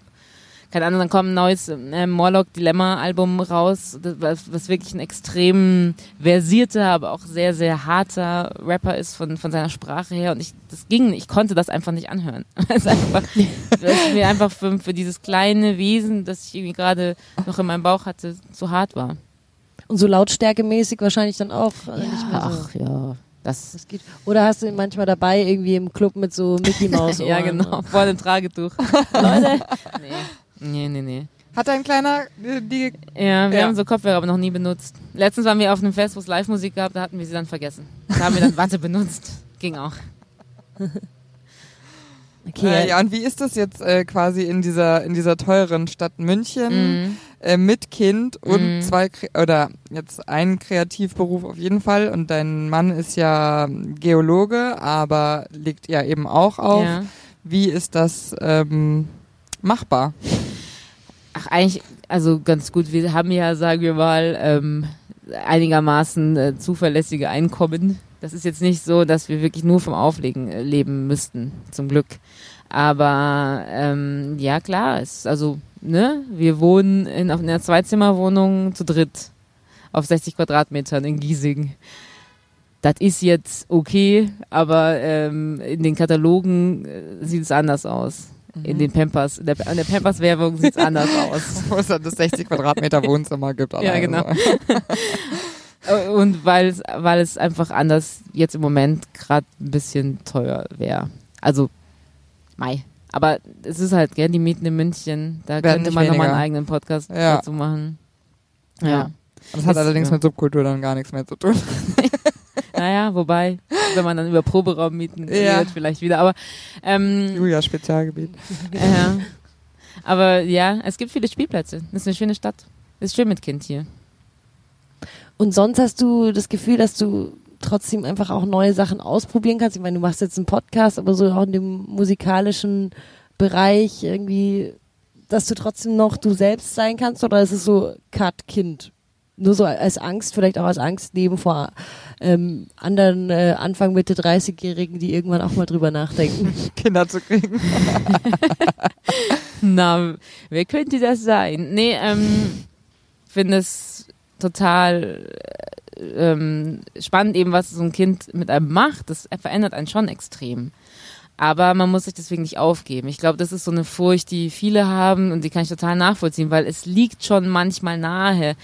keine Ahnung, dann kommt ein neues äh, Morlock Dilemma Album raus, was, was, wirklich ein extrem versierter, aber auch sehr, sehr harter Rapper ist von, von seiner Sprache her und ich, das ging, ich konnte das einfach nicht anhören. (laughs) es einfach, weil mir einfach für, für dieses kleine Wesen, das ich irgendwie gerade noch in meinem Bauch hatte, zu hart war. Und so lautstärkemäßig wahrscheinlich dann auch ja, nicht mehr so. Ach ja. Das, das geht. Oder hast du ihn manchmal dabei irgendwie im Club mit so Mickey Maus? (laughs) ja, genau, (laughs) vor dem Tragetuch. Leute. Nee. Nee, nee, nee. Hat ein kleiner äh, die Ja, wir ja. haben so Kopfhörer aber noch nie benutzt. Letztens waren wir auf einem Fest, wo es Live-Musik gab, da hatten wir sie dann vergessen. Da haben wir dann (laughs) Watte benutzt. Ging auch. (laughs) Okay. Äh, ja, und wie ist das jetzt äh, quasi in dieser in dieser teuren Stadt München mm. äh, mit Kind und mm. zwei oder jetzt ein Kreativberuf auf jeden Fall und dein Mann ist ja Geologe, aber legt ja eben auch auf. Ja. Wie ist das ähm, machbar? Ach, eigentlich, also ganz gut. Wir haben ja, sagen wir mal, ähm, einigermaßen äh, zuverlässige Einkommen. Das ist jetzt nicht so, dass wir wirklich nur vom Auflegen äh, leben müssten, zum Glück. Aber ähm, ja, klar, ist also, ne, wir wohnen in, auf einer Zweizimmerwohnung zu dritt auf 60 Quadratmetern in Giesing. Das ist jetzt okay, aber ähm, in den Katalogen äh, sieht es anders aus in den Pampers, in der, in der Pampers-Werbung sieht es (laughs) anders aus. Wo es dann das 60 Quadratmeter Wohnzimmer gibt. Ja, genau. (laughs) Und weil es, weil es einfach anders jetzt im Moment gerade ein bisschen teuer wäre. Also, Mai. Aber es ist halt, gell, die Mieten in München, da Werden könnte man nochmal einen eigenen Podcast Ja. dazu machen. Ja. Ja. Das hat Ist- allerdings ja. mit Subkultur dann gar nichts mehr zu tun. (laughs) Naja, wobei, wenn man dann über Proberaum mieten Ja. redet, vielleicht wieder. Aber ähm, Julia Spezialgebiet. ja. Aber ja, es gibt viele Spielplätze. Das ist eine schöne Stadt. Ist schön mit Kind hier. Und sonst hast du das Gefühl, dass du trotzdem einfach auch neue Sachen ausprobieren kannst. Ich meine, du machst jetzt einen Podcast, aber so auch in dem musikalischen Bereich irgendwie, dass du trotzdem noch du selbst sein kannst oder ist es so Cut Kind? Nur so als Angst, vielleicht auch als Angst neben vor ähm, anderen äh, Anfang Mitte 30-Jährigen, die irgendwann auch mal drüber nachdenken. (laughs) Kinder zu kriegen. (laughs) Na, wer könnte das sein? Nee, ähm, finde es total äh, ähm, spannend eben, was so ein Kind mit einem macht. Das verändert einen schon extrem. Aber man muss sich deswegen nicht aufgeben. Ich glaube, das ist so eine Furcht, die viele haben und die kann ich total nachvollziehen, weil es liegt schon manchmal nahe,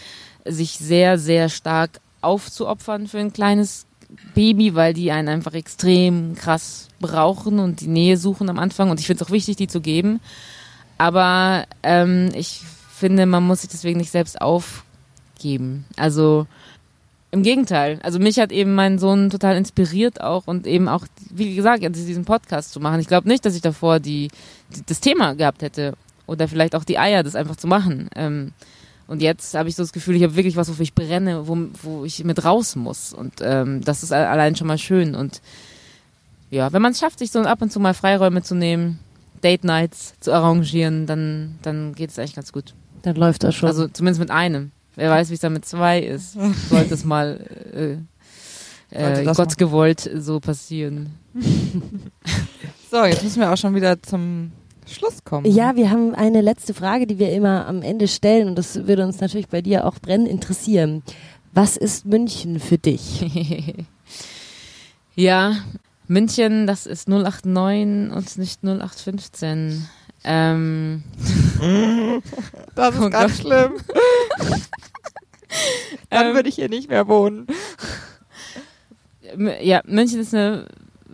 sich sehr, sehr stark aufzuopfern für ein kleines Baby, weil die einen einfach extrem krass brauchen und die Nähe suchen am Anfang. Und ich finde es auch wichtig, die zu geben. Aber ähm, ich finde, man muss sich deswegen nicht selbst aufgeben. Also im Gegenteil. Also mich hat eben mein Sohn total inspiriert auch und eben auch, wie gesagt, diesen Podcast zu machen. Ich glaube nicht, dass ich davor die, die, das Thema gehabt hätte oder vielleicht auch die Eier, das einfach zu machen. Ähm, und jetzt habe ich so das Gefühl, ich habe wirklich was, wofür ich brenne, wo, wo ich mit raus muss. Und ähm, das ist allein schon mal schön. Und ja, wenn man es schafft, sich so ab und zu mal Freiräume zu nehmen, Date Nights zu arrangieren, dann, dann geht es eigentlich ganz gut. Dann läuft das schon. Also zumindest mit einem. Wer weiß, wie es dann mit zwei ist. Sollte es mal äh, äh, Gott gewollt so passieren. (laughs) So, jetzt müssen wir auch schon wieder zum Schluss kommen. Ja, wir haben eine letzte Frage, die wir immer am Ende stellen und das würde uns natürlich bei dir auch brennend interessieren. Was ist München für dich? (laughs) Ja, München, das ist 089 und nicht 0815. Ähm, (laughs) Das ist Oh ganz schlimm. (laughs) Dann Ähm, würde ich hier nicht mehr wohnen. Ja, München ist eine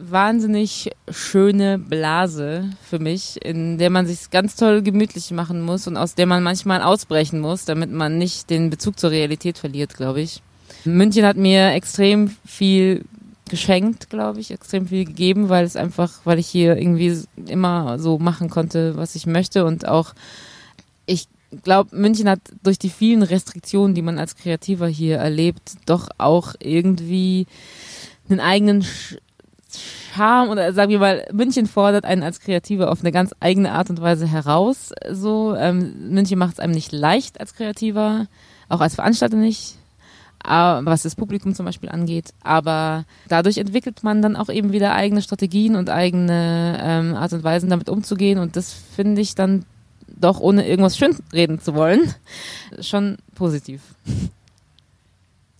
wahnsinnig schöne Blase für mich, in der man sich ganz toll gemütlich machen muss und aus der man manchmal ausbrechen muss, damit man nicht den Bezug zur Realität verliert, glaube ich. München hat mir extrem viel geschenkt, glaube ich, extrem viel gegeben, weil es einfach, weil ich hier irgendwie immer so machen konnte, was ich möchte und auch ich glaube, München hat durch die vielen Restriktionen, die man als Kreativer hier erlebt, doch auch irgendwie einen eigenen Charme oder sagen wir mal, München fordert einen als Kreativer auf eine ganz eigene Art und Weise heraus. So, ähm, München macht es einem nicht leicht als Kreativer, auch als Veranstalter nicht, was das Publikum zum Beispiel angeht. Aber dadurch entwickelt man dann auch eben wieder eigene Strategien und eigene ähm, Art und Weisen, damit umzugehen. Und das finde ich dann doch, ohne irgendwas schönreden zu wollen, (laughs) schon positiv. (laughs)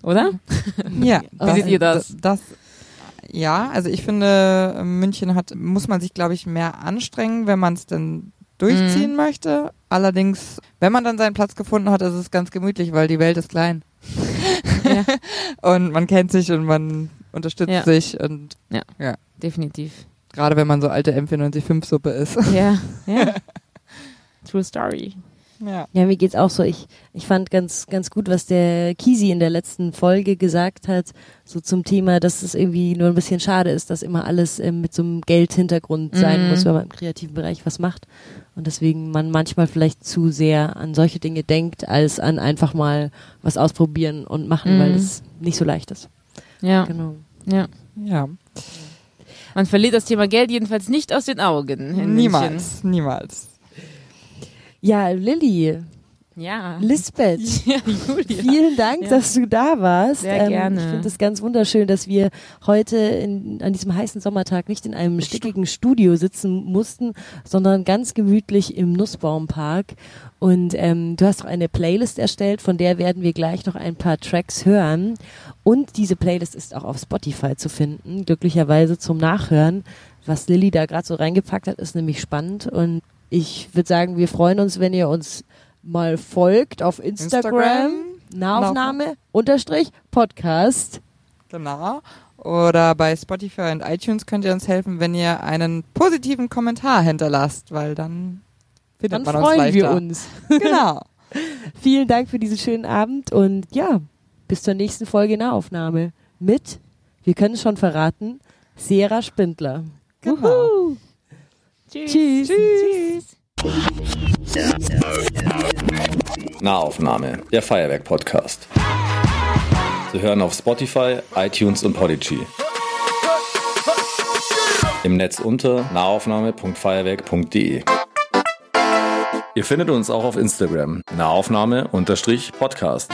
Oder? Ja. (laughs) Wie seht ihr das? das? Ja, also ich finde, München hat, muss man sich, glaube ich, mehr anstrengen, wenn man es denn durchziehen möchte. Allerdings, wenn man dann seinen Platz gefunden hat, ist es ganz gemütlich, weil die Welt ist klein. Ja. (laughs) Und man kennt sich und man unterstützt Ja. sich und Definitiv. gerade wenn man so alte M495-Suppe ist. Ja, ja. (laughs) True Story. Ja. Ja, mir geht's auch so. Ich, ich fand ganz, ganz gut, was der Kisi in der letzten Folge gesagt hat, so zum Thema, dass es irgendwie nur ein bisschen schade ist, dass immer alles ähm, mit so einem Geldhintergrund sein Mhm. muss, wenn man im kreativen Bereich was macht. Und deswegen man manchmal vielleicht zu sehr an solche Dinge denkt, als an einfach mal was ausprobieren und machen, Mhm. weil es nicht so leicht ist. Ja, Genau. ja. ja. Man verliert das Thema Geld jedenfalls nicht aus den Augen. Niemals, niemals. Ja, Lilly, Ja. Lisbeth. (laughs) Ja, Julia. Vielen Dank, Ja. dass du da warst. Sehr gerne. Ich finde es ganz wunderschön, dass wir heute in, an diesem heißen Sommertag nicht in einem stickigen Studio sitzen mussten, sondern ganz gemütlich im Nussbaumpark. Und ähm, du hast auch eine Playlist erstellt, von der werden wir gleich noch ein paar Tracks hören. Und diese Playlist ist auch auf Spotify zu finden, glücklicherweise zum Nachhören. Was Lilly da gerade so reingepackt hat, ist nämlich spannend. Und ich würde sagen, wir freuen uns, wenn ihr uns mal folgt auf Instagram. Instagram. Nahaufnahme unterstrich Podcast. Genau. Oder bei Spotify und iTunes könnt ihr uns helfen, wenn ihr einen positiven Kommentar hinterlasst, weil dann findet Dann man uns freuen leichter. wir uns. (laughs) Genau. (laughs) Vielen Dank für diesen schönen Abend und ja, bis zur nächsten Folge Nahaufnahme mit, wir können es schon verraten, Sera Spindler. Genau. Wuhu. Tschüss. Tschüss. Nahaufnahme, der Feuerwerk-Podcast. Zu hören auf Spotify, iTunes und Podigy. Im Netz unter nahaufnahme.feuerwerk.de. Ihr findet uns auch auf Instagram, Nahaufnahme-Podcast.